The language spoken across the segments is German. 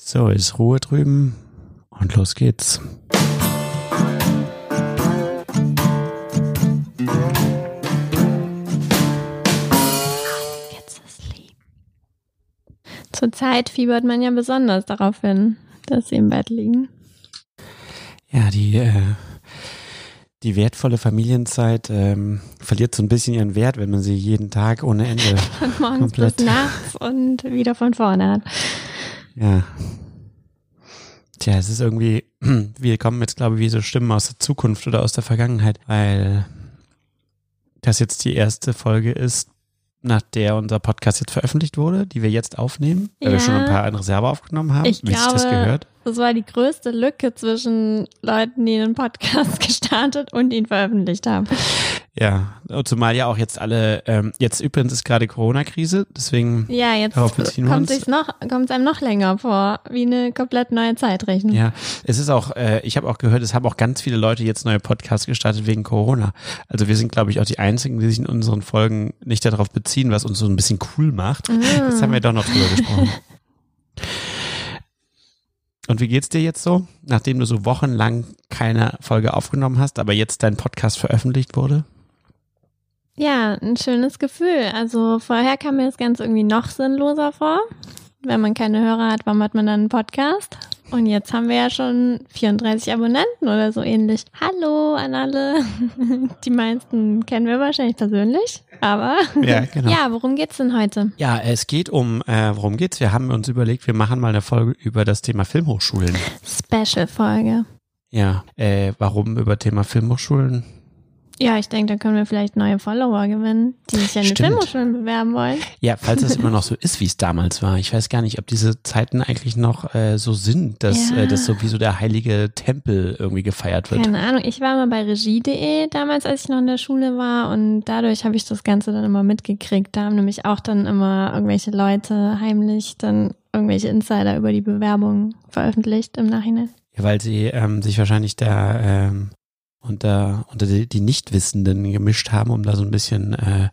So, ist Ruhe drüben und los geht's. Jetzt ist lieb. Zurzeit fiebert man ja besonders darauf hin, dass sie im Bett liegen. Ja, die, äh, die wertvolle Familienzeit ähm, verliert so ein bisschen ihren Wert, wenn man sie jeden Tag ohne Ende Von morgens komplett. bis nachts und wieder von vorne hat. Ja. Tja, es ist irgendwie, wir kommen jetzt, glaube ich, wie so Stimmen aus der Zukunft oder aus der Vergangenheit, weil das jetzt die erste Folge ist, nach der unser Podcast jetzt veröffentlicht wurde, die wir jetzt aufnehmen, weil wir schon ein paar in Reserve aufgenommen haben. Ich Wie sich das glaube, gehört? Das war die größte Lücke zwischen Leuten, die einen Podcast gestartet und ihn veröffentlicht haben. Ja, zumal ja auch jetzt alle, ähm, jetzt übrigens ist gerade Corona-Krise, deswegen, Ja, jetzt kommt es noch, kommt einem noch länger vor, wie eine komplett neue Zeitrechnung. ja, es ist auch, äh, ich habe auch gehört, es haben auch ganz viele Leute jetzt neue Podcasts gestartet wegen Corona. Also wir sind, glaube ich, auch die Einzigen, die sich in unseren Folgen nicht darauf beziehen, was uns so ein bisschen cool macht. Jetzt haben wir doch noch drüber gesprochen. Und wie geht's dir jetzt so, nachdem du so wochenlang keine Folge aufgenommen hast, aber jetzt dein Podcast veröffentlicht wurde? Ja, ein schönes Gefühl. Also vorher kam mir das Ganze irgendwie noch sinnloser vor. Wenn man keine Hörer hat, warum hat man dann einen Podcast? Und jetzt haben wir ja schon 34 Abonnenten oder so ähnlich. Hallo an alle. Die meisten kennen wir wahrscheinlich persönlich, aber Ja, genau. ja, worum geht's denn heute? Ja, es geht um, äh, worum geht's? Wir haben uns überlegt, wir machen mal eine Folge über das Thema Filmhochschulen. Special-Folge. Ja, äh, warum über Thema Filmhochschulen? Ja, ich denke, da können wir vielleicht neue Follower gewinnen, die sich den Stimmt. Filmhochschulen bewerben wollen. Ja, falls es immer noch so ist, wie es damals war. Ich weiß gar nicht, ob diese Zeiten eigentlich noch äh, so sind, dass Ja. äh, das so wie so der heilige Tempel irgendwie gefeiert wird. Keine Ahnung, ich war mal bei regie.de damals, als ich noch in der Schule war und dadurch habe ich das Ganze dann immer mitgekriegt. Da haben nämlich auch dann immer irgendwelche Leute heimlich dann irgendwelche Insider über die Bewerbung veröffentlicht im Nachhinein. Ja, weil sie ähm, sich wahrscheinlich da ähm, unter, unter die, die Nichtwissenden gemischt haben, um da so ein bisschen äh,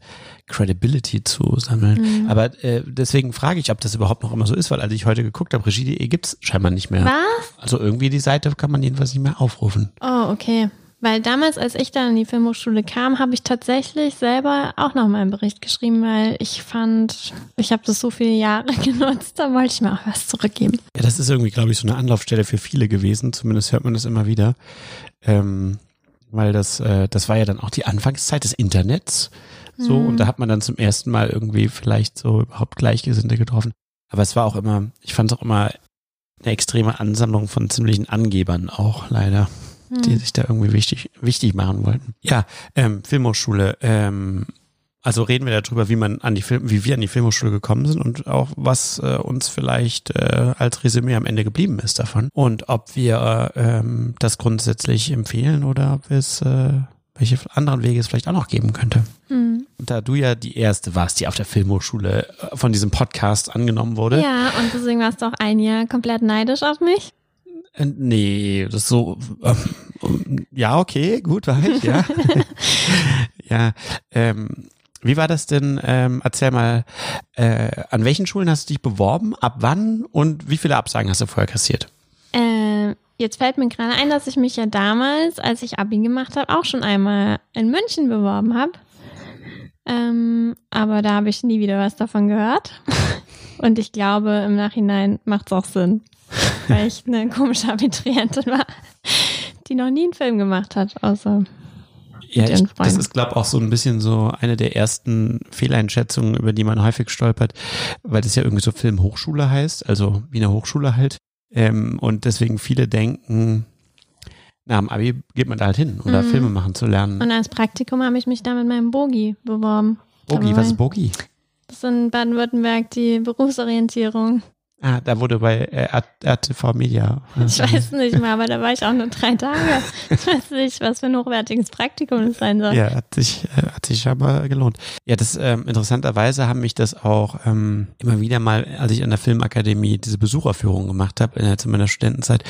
Credibility zu sammeln. Mhm. Aber äh, deswegen frage ich, ob das überhaupt noch immer so ist, weil als ich heute geguckt habe, regie.de gibt's scheinbar nicht mehr. Was? Also irgendwie die Seite kann man jedenfalls nicht mehr aufrufen. Oh, okay. Weil damals, als ich dann in die Filmhochschule kam, habe ich tatsächlich selber auch noch mal einen Bericht geschrieben, weil ich fand, ich habe das so viele Jahre genutzt, da wollte ich mir auch was zurückgeben. Ja, das ist irgendwie, glaube ich, so eine Anlaufstelle für viele gewesen. Zumindest hört man das immer wieder. Ähm, weil das, äh, das war ja dann auch die Anfangszeit des Internets. So, und da hat man dann zum ersten Mal irgendwie vielleicht so überhaupt Gleichgesinnte getroffen. Aber es war auch immer, ich fand es auch immer eine extreme Ansammlung von ziemlichen Angebern auch leider, die sich da irgendwie wichtig, wichtig machen wollten. Ja, ähm, Filmhochschule, ähm, also reden wir darüber, wie man an die Film, wie wir an die Filmhochschule gekommen sind und auch was äh, uns vielleicht äh, als Resümee am Ende geblieben ist davon und ob wir ähm, das grundsätzlich empfehlen oder ob es äh, welche anderen Wege es vielleicht auch noch geben könnte. Hm. Da du ja die erste warst, die auf der Filmhochschule äh, von diesem Podcast angenommen wurde. Ja, und deswegen warst du auch ein Jahr komplett neidisch auf mich. Äh, nee, das ist so. Ähm, ja, okay, gut, war ich, ja. ja, ähm, wie war das denn? Ähm, erzähl mal, äh, an welchen Schulen hast du dich beworben? Ab wann? Und wie viele Absagen hast du vorher kassiert? Äh, jetzt fällt mir gerade ein, dass ich mich ja damals, als ich Abi gemacht habe, auch schon einmal in München beworben habe. Ähm, aber da habe ich nie wieder was davon gehört. Und ich glaube, im Nachhinein macht es auch Sinn, weil ich eine komische Abiturientin war, die noch nie einen Film gemacht hat, außer Ja, ich, das ist, glaube auch so ein bisschen so eine der ersten Fehleinschätzungen, über die man häufig stolpert, weil das ja irgendwie so Filmhochschule heißt, also wie eine Hochschule halt. Ähm, und deswegen viele denken, na, am Abi geht man da halt hin, um da Mhm. Filme machen zu lernen. Und als Praktikum habe ich mich da mit meinem Bogi beworben. Bogi, was ist Bogi? Das ist in Baden-Württemberg die Berufsorientierung. Ah, da wurde bei äh, RTV Media. Ich weiß nicht mehr, aber da war ich auch nur drei Tage. Ich weiß nicht, was für ein hochwertiges Praktikum das sein soll. Ja, hat sich, äh, hat sich scheinbar gelohnt. Ja, das ähm, interessanterweise haben mich das auch ähm, immer wieder mal, als ich an der Filmakademie diese Besucherführung gemacht habe, in zu meiner Studentenzeit,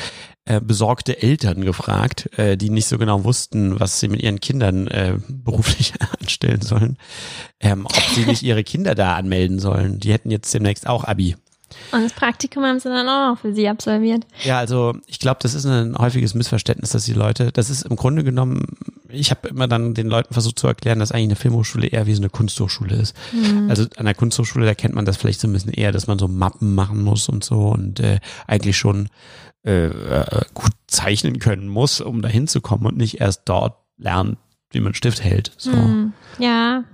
äh, besorgte Eltern gefragt, äh, die nicht so genau wussten, was sie mit ihren Kindern äh, beruflich anstellen sollen, ähm, ob sie nicht ihre Kinder da anmelden sollen. Die hätten jetzt demnächst auch Abi. Und das Praktikum haben sie dann auch noch für sie absolviert. Ja, also ich glaube, das ist ein häufiges Missverständnis, dass die Leute, das ist im Grunde genommen, ich habe immer dann den Leuten versucht zu erklären, dass eigentlich eine Filmhochschule eher wie so eine Kunsthochschule ist. Mhm. Also an der Kunsthochschule, da kennt man das vielleicht so ein bisschen eher, dass man so Mappen machen muss und so und äh, eigentlich schon äh, äh gut zeichnen können muss, um da hinzukommen und nicht erst dort lernt, wie man Stift hält. So. Mhm. Ja,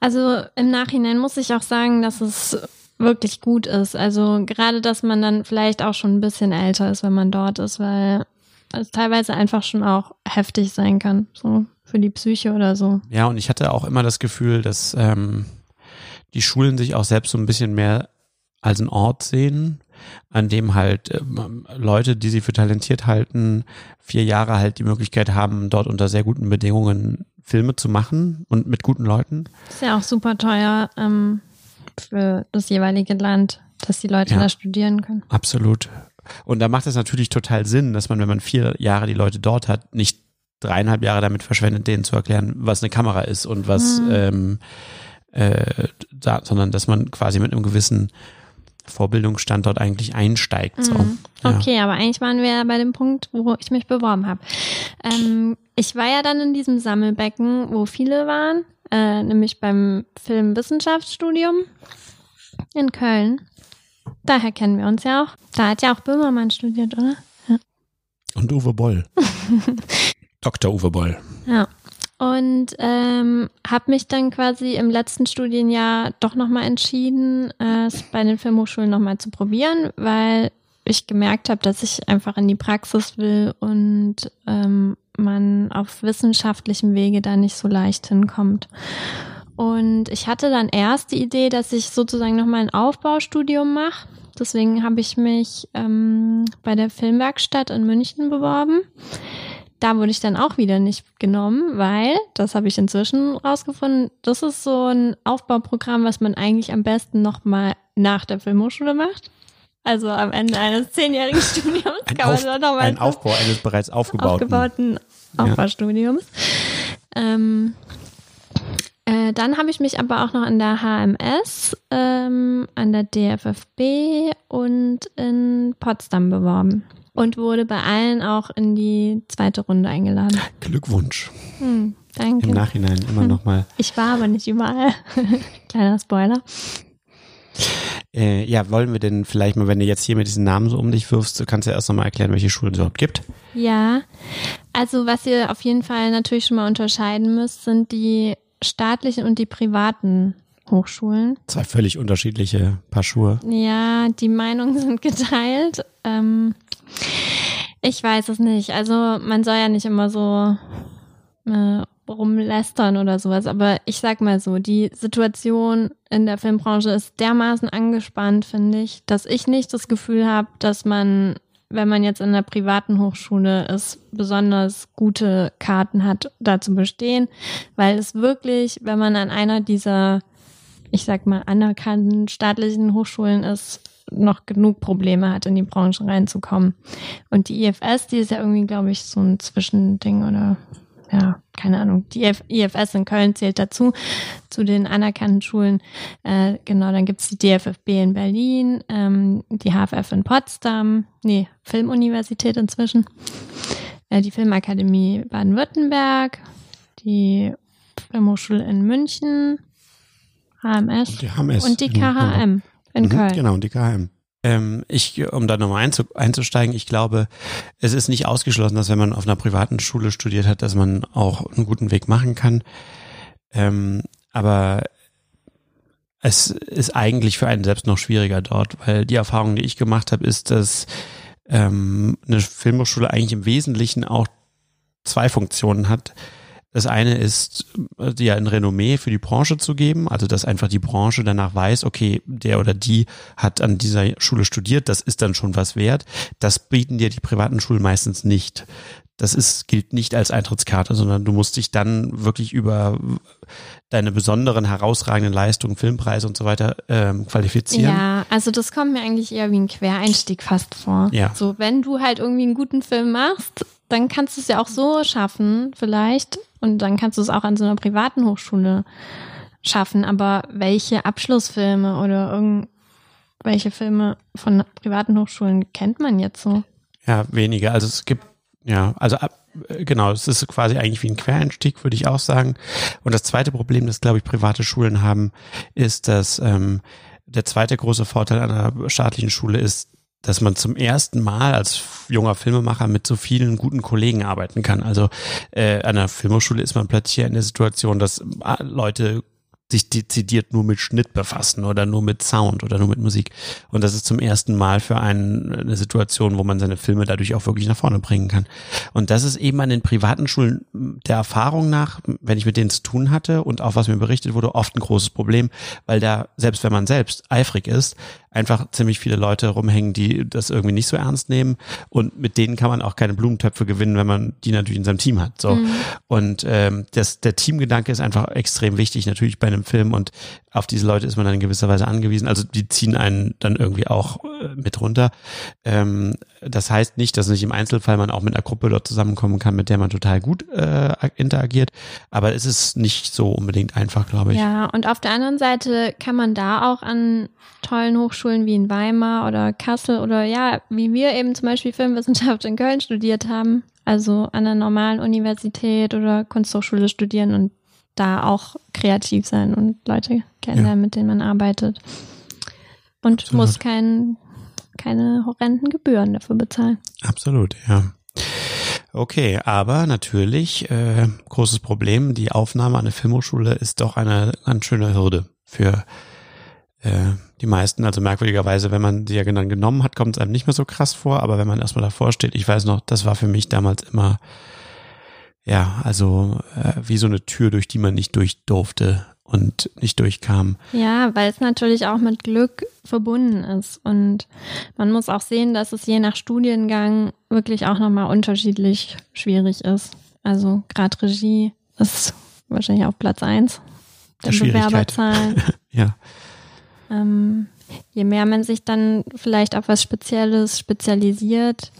also im Nachhinein muss ich auch sagen, dass es wirklich gut ist. Also gerade, dass man dann vielleicht auch schon ein bisschen älter ist, wenn man dort ist, weil es teilweise einfach schon auch heftig sein kann, so für die Psyche oder so. Ja, und ich hatte auch immer das Gefühl, dass ähm, die Schulen sich auch selbst so ein bisschen mehr als ein Ort sehen, an dem halt ähm, Leute, die sie für talentiert halten, vier Jahre halt die Möglichkeit haben, dort unter sehr guten Bedingungen Filme zu machen und mit guten Leuten. Ist ja auch super teuer. Ähm, für das jeweilige Land, dass die Leute ja, da studieren können. Absolut. Und da macht es natürlich total Sinn, dass man, wenn man vier Jahre die Leute dort hat, nicht dreieinhalb Jahre damit verschwendet, denen zu erklären, was eine Kamera ist und was, mhm. ähm, äh, da, sondern dass man quasi mit einem gewissen Vorbildungsstandort eigentlich einsteigt. So. Mhm. Okay, aber eigentlich waren wir ja bei dem Punkt, wo ich mich beworben habe. Ähm, ich war ja dann in diesem Sammelbecken, wo viele waren äh, nämlich beim Filmwissenschaftsstudium in Köln. Daher kennen wir uns ja auch. Da hat ja auch Böhmermann studiert, oder? Ja. Und Uwe Boll. Dr. Uwe Boll. Ja. Und ähm, habe mich dann quasi im letzten Studienjahr doch nochmal entschieden, äh, es bei den Filmhochschulen nochmal zu probieren, weil ich gemerkt habe, dass ich einfach in die Praxis will und ähm, man auf wissenschaftlichem Wege da nicht so leicht hinkommt. Und ich hatte dann erst die Idee, dass ich sozusagen nochmal ein Aufbaustudium mache. Deswegen habe ich mich ähm, bei der Filmwerkstatt in München beworben. Da wurde ich dann auch wieder nicht genommen, weil, das habe ich inzwischen rausgefunden, das ist so ein Aufbauprogramm, was man eigentlich am besten nochmal nach der Filmhochschule macht. Also am Ende eines zehnjährigen Studiums ein kann man dann nochmal. Ein Aufbau eines bereits aufgebauten, aufgebauten Aufbaustudiums. Ja. Ähm, äh, dann habe ich mich aber auch noch an der HMS, ähm, an der DFFB und in Potsdam beworben und wurde bei allen auch in die zweite Runde eingeladen. Glückwunsch. Hm, danke. Im Nachhinein immer hm. nochmal. Ich war aber nicht überall. Kleiner Spoiler. Äh, ja, wollen wir denn vielleicht mal, wenn du jetzt hier mit diesen Namen so um dich wirfst, kannst du ja erst nochmal erklären, welche Schulen es überhaupt gibt? Ja, also was ihr auf jeden Fall natürlich schon mal unterscheiden müsst, sind die staatlichen und die privaten Hochschulen. Zwei völlig unterschiedliche Paar Schuhe. Ja, die Meinungen sind geteilt. Ähm, ich weiß es nicht. Also man soll ja nicht immer so äh, rumlästern oder sowas. Aber ich sag mal so, die Situation in der Filmbranche ist dermaßen angespannt, finde ich, dass ich nicht das Gefühl habe, dass man, wenn man jetzt in einer privaten Hochschule ist, besonders gute Karten hat, da zu bestehen, weil es wirklich, wenn man an einer dieser, ich sag mal, anerkannten staatlichen Hochschulen ist, noch genug Probleme hat, in die Branche reinzukommen. Und die IFS, die ist ja irgendwie, glaube ich, so ein Zwischending oder ja, keine Ahnung, die IFS in Köln zählt dazu, zu den anerkannten Schulen. Äh, genau, dann gibt's die DFFB in Berlin, ähm, die HFF in Potsdam, nee, Filmuniversität inzwischen, äh, die Filmakademie Baden-Württemberg, die Filmhochschule in München, HMS, die HMS und die KHM in, in mhm, Köln. Genau, und die KHM. Ähm, ich, um da nochmal einzusteigen, ich glaube, es ist nicht ausgeschlossen, dass wenn man auf einer privaten Schule studiert hat, dass man auch einen guten Weg machen kann. Ähm, aber es ist eigentlich für einen selbst noch schwieriger dort, weil die Erfahrung, die ich gemacht habe, ist, dass ähm, eine Filmhochschule eigentlich im Wesentlichen auch zwei Funktionen hat. Das eine ist, äh, ja ein Renommee für die Branche zu geben, also dass einfach die Branche danach weiß, okay, der oder die hat an dieser Schule studiert, das ist dann schon was wert. Das bieten dir die privaten Schulen meistens nicht. Das ist, gilt nicht als Eintrittskarte, sondern du musst dich dann wirklich über deine besonderen, herausragenden Leistungen, Filmpreise und so weiter ähm, qualifizieren. Ja, also das kommt mir eigentlich eher wie ein Quereinstieg fast vor. Ja. So, wenn du halt irgendwie einen guten Film machst, dann kannst du es ja auch so schaffen, vielleicht. Und dann kannst du es auch an so einer privaten Hochschule schaffen. Aber welche Abschlussfilme oder irgend, welche Filme von privaten Hochschulen kennt man jetzt so? Ja, weniger. Also es gibt, ja, also ab, genau, es ist quasi eigentlich wie ein Quereinstieg, würde ich auch sagen. Und das zweite Problem, das, glaube ich, private Schulen haben, ist, dass ähm, der zweite große Vorteil einer staatlichen Schule ist, dass man zum ersten Mal als junger Filmemacher mit so vielen guten Kollegen arbeiten kann. Also äh, an der Filmhochschule ist man plötzlich in der Situation, dass äh, Leute sich dezidiert nur mit Schnitt befassen oder nur mit Sound oder nur mit Musik. Und das ist zum ersten Mal für einen eine Situation, wo man seine Filme dadurch auch wirklich nach vorne bringen kann. Und das ist eben an den privaten Schulen der Erfahrung nach, wenn ich mit denen zu tun hatte und auch was mir berichtet wurde, oft ein großes Problem, weil da, selbst wenn man selbst eifrig ist, einfach ziemlich viele Leute rumhängen, die das irgendwie nicht so ernst nehmen und mit denen kann man auch keine Blumentöpfe gewinnen, wenn man die natürlich in seinem Team hat. So mhm. und ähm, das, der Teamgedanke ist einfach extrem wichtig natürlich bei einem Film und auf diese Leute ist man dann in gewisser Weise angewiesen. Also die ziehen einen dann irgendwie auch äh, mit runter. Ähm, das heißt nicht, dass nicht im Einzelfall man auch mit einer Gruppe dort zusammenkommen kann, mit der man total gut äh, interagiert. Aber es ist nicht so unbedingt einfach, glaube ich. Ja, und auf der anderen Seite kann man da auch an tollen Hochschulen wie in Weimar oder Kassel oder ja, wie wir eben zum Beispiel Filmwissenschaft in Köln studiert haben, also an einer normalen Universität oder Kunsthochschule studieren und da auch kreativ sein und Leute kennenlernen, ja. mit denen man arbeitet. Und Absolut. muss kein, keine horrenden Gebühren dafür bezahlen. Absolut, ja. Okay, aber natürlich, äh, großes Problem, die Aufnahme an der Filmhochschule ist doch eine ganz schöne Hürde für äh, die meisten. Also merkwürdigerweise, wenn man sie ja dann genommen hat, kommt es einem nicht mehr so krass vor, aber wenn man erstmal davor steht, ich weiß noch, das war für mich damals immer ja, also äh, wie so eine Tür, durch die man nicht durch durfte und nicht durchkam. Ja, weil es natürlich auch mit Glück verbunden ist. Und man muss auch sehen, dass es je nach Studiengang wirklich auch nochmal unterschiedlich schwierig ist. Also gerade Regie ist wahrscheinlich auf Platz eins der, der Bewerberzahlen. ja. Ähm, je mehr man sich dann vielleicht auf was Spezielles spezialisiert,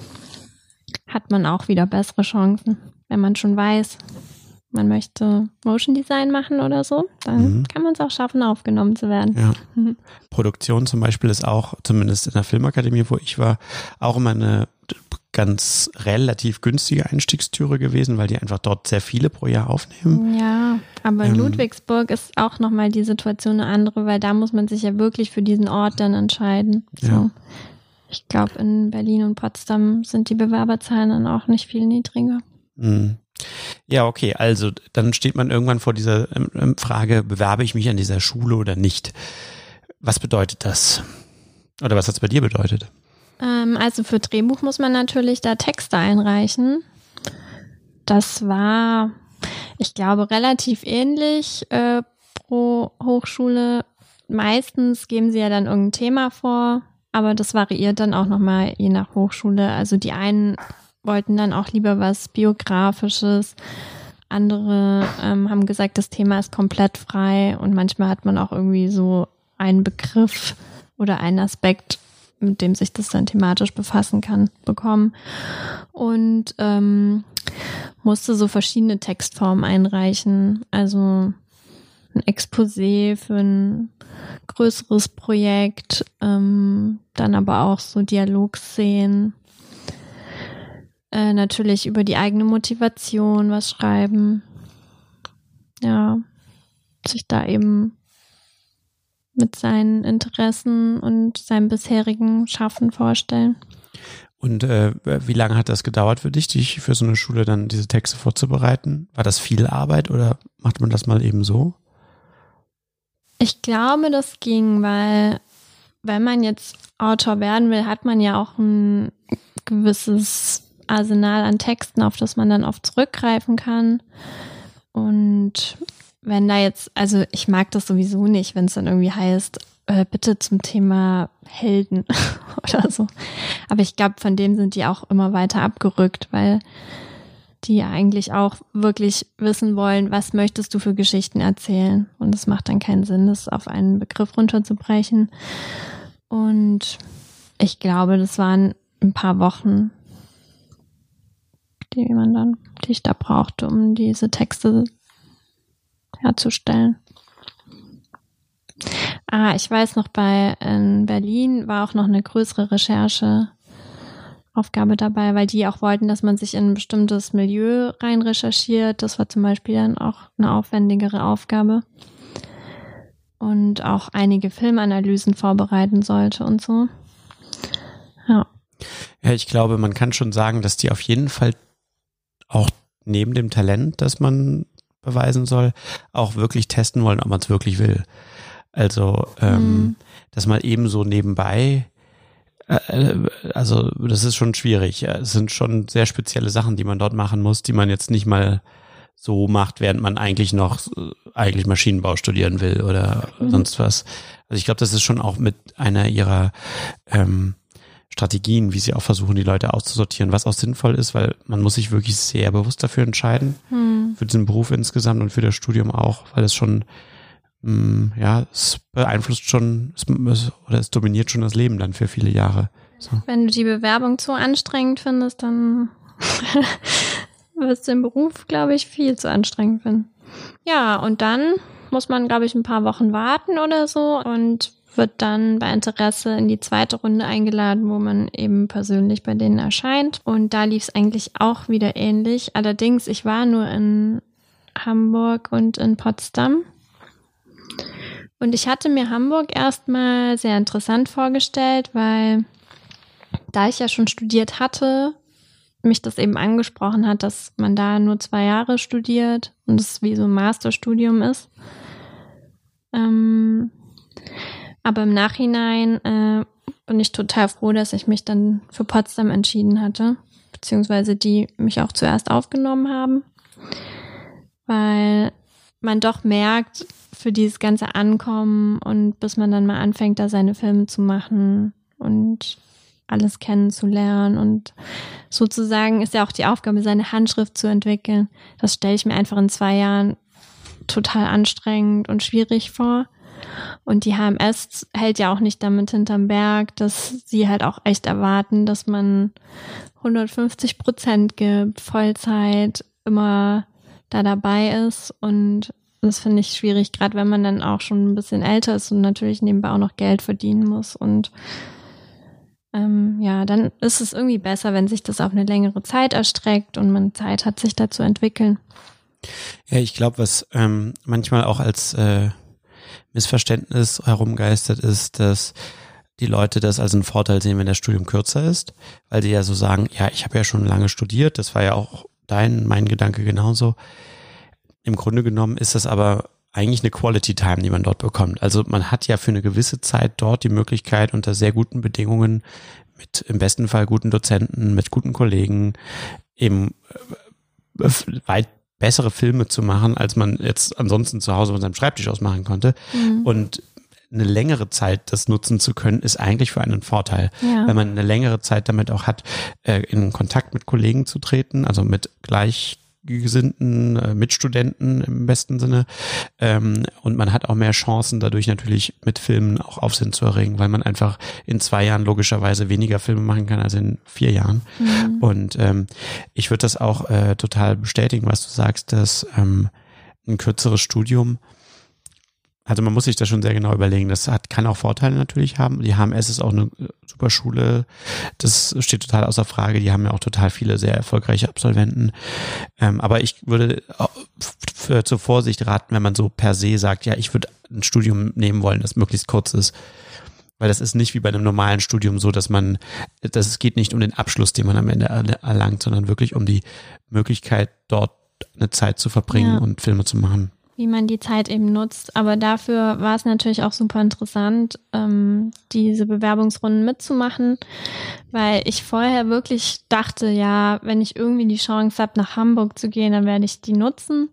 hat man auch wieder bessere Chancen wenn man schon weiß, man möchte Motion Design machen oder so, dann mhm. kann man es auch schaffen, aufgenommen zu werden. Ja. Mhm. Produktion zum Beispiel ist auch, zumindest in der Filmakademie, wo ich war, auch immer eine ganz relativ günstige Einstiegstüre gewesen, weil die einfach dort sehr viele pro Jahr aufnehmen. Ja, aber in ähm, Ludwigsburg ist auch nochmal die Situation eine andere, weil da muss man sich ja wirklich für diesen Ort dann entscheiden. So. Ja. Ich glaube, in Berlin und Potsdam sind die Bewerberzahlen dann auch nicht viel niedriger. Mhm. Ja, okay, also dann steht man irgendwann vor dieser ähm, ähm, Frage, bewerbe ich mich an dieser Schule oder nicht? Was bedeutet das? Oder was hat es bei dir bedeutet? Ähm, also für Drehbuch muss man natürlich da Texte einreichen. Das war, ich glaube, relativ ähnlich äh, pro Hochschule. Meistens geben sie ja dann irgendein Thema vor, aber das variiert dann auch nochmal je nach Hochschule. Also die einen wollten dann auch lieber was Biografisches. Andere ähm, haben gesagt, das Thema ist komplett frei und manchmal hat man auch irgendwie so einen Begriff oder einen Aspekt, mit dem sich das dann thematisch befassen kann, bekommen. Und ähm, musste so verschiedene Textformen einreichen. Also ein Exposé für ein größeres Projekt, ähm, dann aber auch so Dialogszenen äh, natürlich über die eigene Motivation was schreiben. Ja, sich da eben mit seinen Interessen und seinem bisherigen Schaffen vorstellen. Und äh, wie lange hat das gedauert für dich, dich für so eine Schule dann diese Texte vorzubereiten? War das viel Arbeit oder macht man das mal eben so? Ich glaube, das ging, weil wenn man jetzt Autor werden will, hat man ja auch ein gewisses Arsenal an Texten, auf das man dann oft zurückgreifen kann. Und wenn da jetzt, also ich mag das sowieso nicht, wenn es dann irgendwie heißt, äh, bitte zum Thema Helden oder so. Aber ich glaube, von dem sind die auch immer weiter abgerückt, weil die eigentlich auch wirklich wissen wollen, was möchtest du für Geschichten erzählen. Und es macht dann keinen Sinn, das auf einen Begriff runterzubrechen. Und ich glaube, das waren ein paar Wochen, die man dann, die ich da brauchte, um diese Texte herzustellen. Ah, ich weiß noch, bei in Berlin war auch noch eine größere Rechercheaufgabe dabei, weil die auch wollten, dass man sich in ein bestimmtes Milieu rein recherchiert. Das war zum Beispiel dann auch eine aufwendigere Aufgabe. Und auch einige Filmanalysen vorbereiten sollte und so. Ja. Ja, ich glaube, man kann schon sagen, dass die auf jeden Fall auch neben dem Talent, das man beweisen soll, auch wirklich testen wollen, ob man es wirklich will. Also, ähm, mhm. das mal eben so nebenbei, äh, also das ist schon schwierig. Es sind schon sehr spezielle Sachen, die man dort machen muss, die man jetzt nicht mal so macht, während man eigentlich noch äh, eigentlich Maschinenbau studieren will oder mhm. sonst was. Also ich glaube, das ist schon auch mit einer ihrer ähm, Strategien, wie sie auch versuchen, die Leute auszusortieren, was auch sinnvoll ist, weil man muss sich wirklich sehr bewusst dafür entscheiden, hm. für diesen Beruf insgesamt und für das Studium auch, weil es schon, mh, mm, ja, es beeinflusst schon, es, oder es dominiert schon das Leben dann für viele Jahre. So. Wenn du die Bewerbung zu anstrengend findest, dann wirst du den Beruf, glaube ich, viel zu anstrengend finden. Ja, und dann muss man, glaube ich, ein paar Wochen warten oder so und wird dann bei Interesse in die zweite Runde eingeladen, wo man eben persönlich bei denen erscheint. Und da lief es eigentlich auch wieder ähnlich. Allerdings, ich war nur in Hamburg und in Potsdam. Und ich hatte mir Hamburg erstmal sehr interessant vorgestellt, weil da ich ja schon studiert hatte, mich das eben angesprochen hat, dass man da nur zwei Jahre studiert und es wie so ein Masterstudium ist. Ähm, aber im Nachhinein äh, bin ich total froh, dass ich mich dann für Potsdam entschieden hatte, beziehungsweise die mich auch zuerst aufgenommen haben, weil man doch merkt, für dieses ganze Ankommen und bis man dann mal anfängt, da seine Filme zu machen und alles kennenzulernen und sozusagen ist ja auch die Aufgabe, seine Handschrift zu entwickeln. Das stelle ich mir einfach in zwei Jahren total anstrengend und schwierig vor. Und die HMS hält ja auch nicht damit hinterm Berg, dass sie halt auch echt erwarten, dass man 150 Prozent gibt, Vollzeit, immer da dabei ist. Und das finde ich schwierig, gerade wenn man dann auch schon ein bisschen älter ist und natürlich nebenbei auch noch Geld verdienen muss. Und ähm, ja, dann ist es irgendwie besser, wenn sich das auf eine längere Zeit erstreckt und man Zeit hat, sich da zu entwickeln. Ja, ich glaube, was ähm, manchmal auch als äh, Missverständnis herumgeistert ist, dass die Leute das als einen Vorteil sehen, wenn das Studium kürzer ist, weil sie ja so sagen, ja, ich habe ja schon lange studiert, das war ja auch dein, mein Gedanke genauso. Im Grunde genommen ist das aber eigentlich eine Quality Time, die man dort bekommt. Also man hat ja für eine gewisse Zeit dort die Möglichkeit, unter sehr guten Bedingungen, mit im besten Fall guten Dozenten, mit guten Kollegen, eben äh, weit bessere Filme zu machen, als man jetzt ansonsten zu Hause von seinem Schreibtisch aus machen konnte. Mhm. Und eine längere Zeit das nutzen zu können, ist eigentlich für einen Vorteil, ja. weil man eine längere Zeit damit auch hat, äh, in Kontakt mit Kollegen zu treten, also mit gleich gesinnten äh, Mitstudenten im besten Sinne. Ähm, und man hat auch mehr Chancen, dadurch natürlich mit Filmen auch Aufsehen zu erregen, weil man einfach in zwei Jahren logischerweise weniger Filme machen kann als in vier Jahren. Mhm. Und ähm, ich würde das auch äh, total bestätigen, was du sagst, dass ähm, ein kürzeres Studium also man muss sich das schon sehr genau überlegen. Das hat, kann auch Vorteile natürlich haben. Die HMS ist auch eine äh, super Schule. Das steht total außer Frage. Die haben ja auch total viele sehr erfolgreiche Absolventen. Ähm, aber ich würde für, zur Vorsicht raten, wenn man so per se sagt, ja, ich würde ein Studium nehmen wollen, das möglichst kurz ist. Weil das ist nicht wie bei einem normalen Studium so, dass man, dass es geht nicht um den Abschluss, den man am Ende erlangt, sondern wirklich um die Möglichkeit, dort eine Zeit zu verbringen ja. und Filme zu machen wie man die Zeit eben nutzt. Aber dafür war es natürlich auch super interessant, ähm, diese Bewerbungsrunden mitzumachen, weil ich vorher wirklich dachte, ja, wenn ich irgendwie die Chance habe, nach Hamburg zu gehen, dann werde ich die nutzen.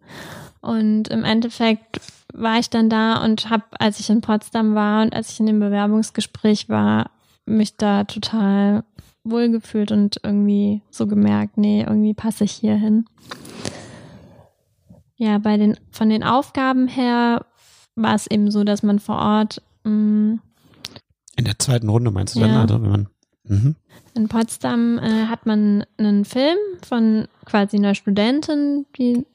Und im Endeffekt war ich dann da und habe, als ich in Potsdam war und als ich in dem Bewerbungsgespräch war, mich da total wohlgefühlt und irgendwie so gemerkt, nee, irgendwie passe ich hier hin. Ja, bei den, von den Aufgaben her war es eben so, dass man vor Ort mh, mm, in der zweiten Runde meinst du ja. dann, also wenn man mhm. in Potsdam äh, hat man einen Film von quasi einer Studentin, die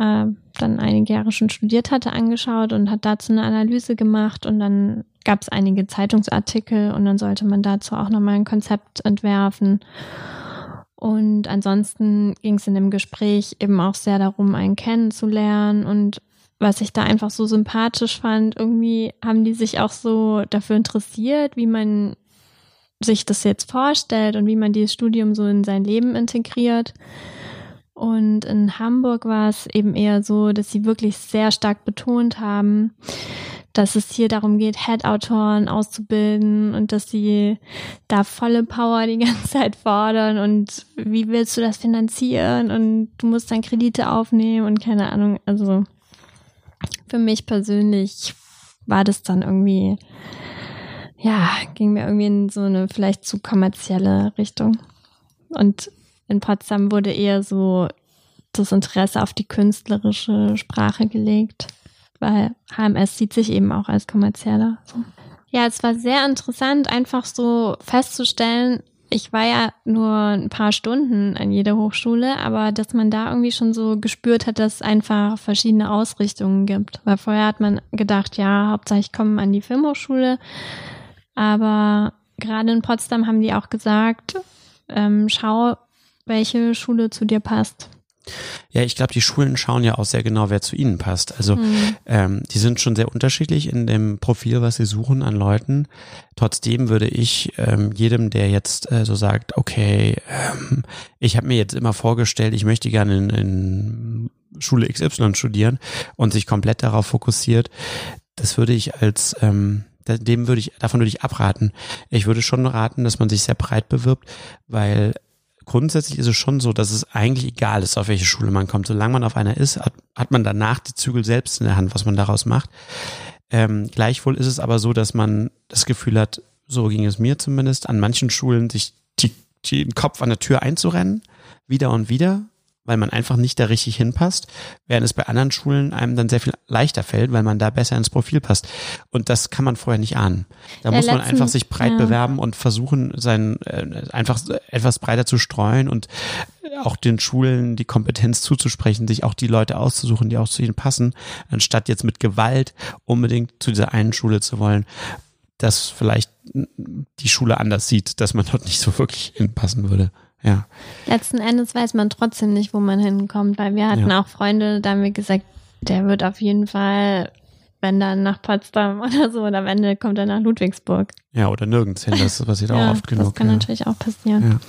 äh, dann einige Jahre schon studiert hatte, angeschaut und hat dazu eine Analyse gemacht und dann gab es einige Zeitungsartikel und dann sollte man dazu auch nochmal ein Konzept entwerfen. Und ansonsten ging es in dem Gespräch eben auch sehr darum, einen kennenzulernen und was ich da einfach so sympathisch fand, irgendwie haben die sich auch so dafür interessiert, wie man sich das jetzt vorstellt und wie man dieses Studium so in sein Leben integriert. Und in Hamburg war es eben eher so, dass sie wirklich sehr stark betont haben, dass es hier darum geht, Head-Autoren auszubilden und dass sie da volle Power die ganze Zeit fordern und wie willst du das finanzieren und du musst dann Kredite aufnehmen und keine Ahnung. Also für mich persönlich war das dann irgendwie, ja, ging mir irgendwie in so eine vielleicht zu kommerzielle Richtung. Und in Potsdam wurde eher so das Interesse auf die künstlerische Sprache gelegt, weil HMS sieht sich eben auch als kommerzieller. Ja, es war sehr interessant, einfach so festzustellen, ich war ja nur ein paar Stunden an jeder Hochschule, aber dass man da irgendwie schon so gespürt hat, dass es einfach verschiedene Ausrichtungen gibt. Weil vorher hat man gedacht, ja, hauptsächlich ich komme an die Filmhochschule. Aber gerade in Potsdam haben die auch gesagt, ähm, schau, welche Schule zu dir passt. Ja, ich glaube, die Schulen schauen ja auch sehr genau, wer zu ihnen passt. Also mhm. ähm, die sind schon sehr unterschiedlich in dem Profil, was sie suchen an Leuten. Trotzdem würde ich ähm, jedem, der jetzt äh, so sagt, okay, ähm, ich habe mir jetzt immer vorgestellt, ich möchte gerne in, in Schule XY studieren und sich komplett darauf fokussiert, das würde ich als ähm, dem würde ich, davon würde ich abraten. Ich würde schon raten, dass man sich sehr breit bewirbt, weil grundsätzlich ist es schon so, dass es eigentlich egal ist, auf welche Schule man kommt. Solange man auf einer ist, hat, hat man danach die Zügel selbst in der Hand, was man daraus macht. Ähm, gleichwohl ist es aber so, dass man das Gefühl hat, so ging es mir zumindest, an manchen Schulen sich die, die, den Kopf an der Tür einzurennen, wieder und wieder, weil man einfach nicht da richtig hinpasst, während es bei anderen Schulen einem dann sehr viel leichter fällt, weil man da besser ins Profil passt. Und das kann man vorher nicht ahnen. Da ja, muss man einfach sich breit ja. bewerben und versuchen, sein äh, einfach etwas breiter zu streuen und auch den Schulen die Kompetenz zuzusprechen, sich auch die Leute auszusuchen, die auch zu ihnen passen, anstatt jetzt mit Gewalt unbedingt zu dieser einen Schule zu wollen, dass vielleicht die Schule anders sieht, dass man dort nicht so wirklich hinpassen würde. Ja. Letzten Endes weiß man trotzdem nicht, wo man hinkommt, weil wir hatten ja. auch Freunde, da haben wir gesagt, der wird auf jeden Fall, wenn dann nach Potsdam oder so, oder am Ende kommt er nach Ludwigsburg. Ja, oder nirgends hin, das passiert ja, auch oft genug. Das kann ja. natürlich auch passieren. Ja.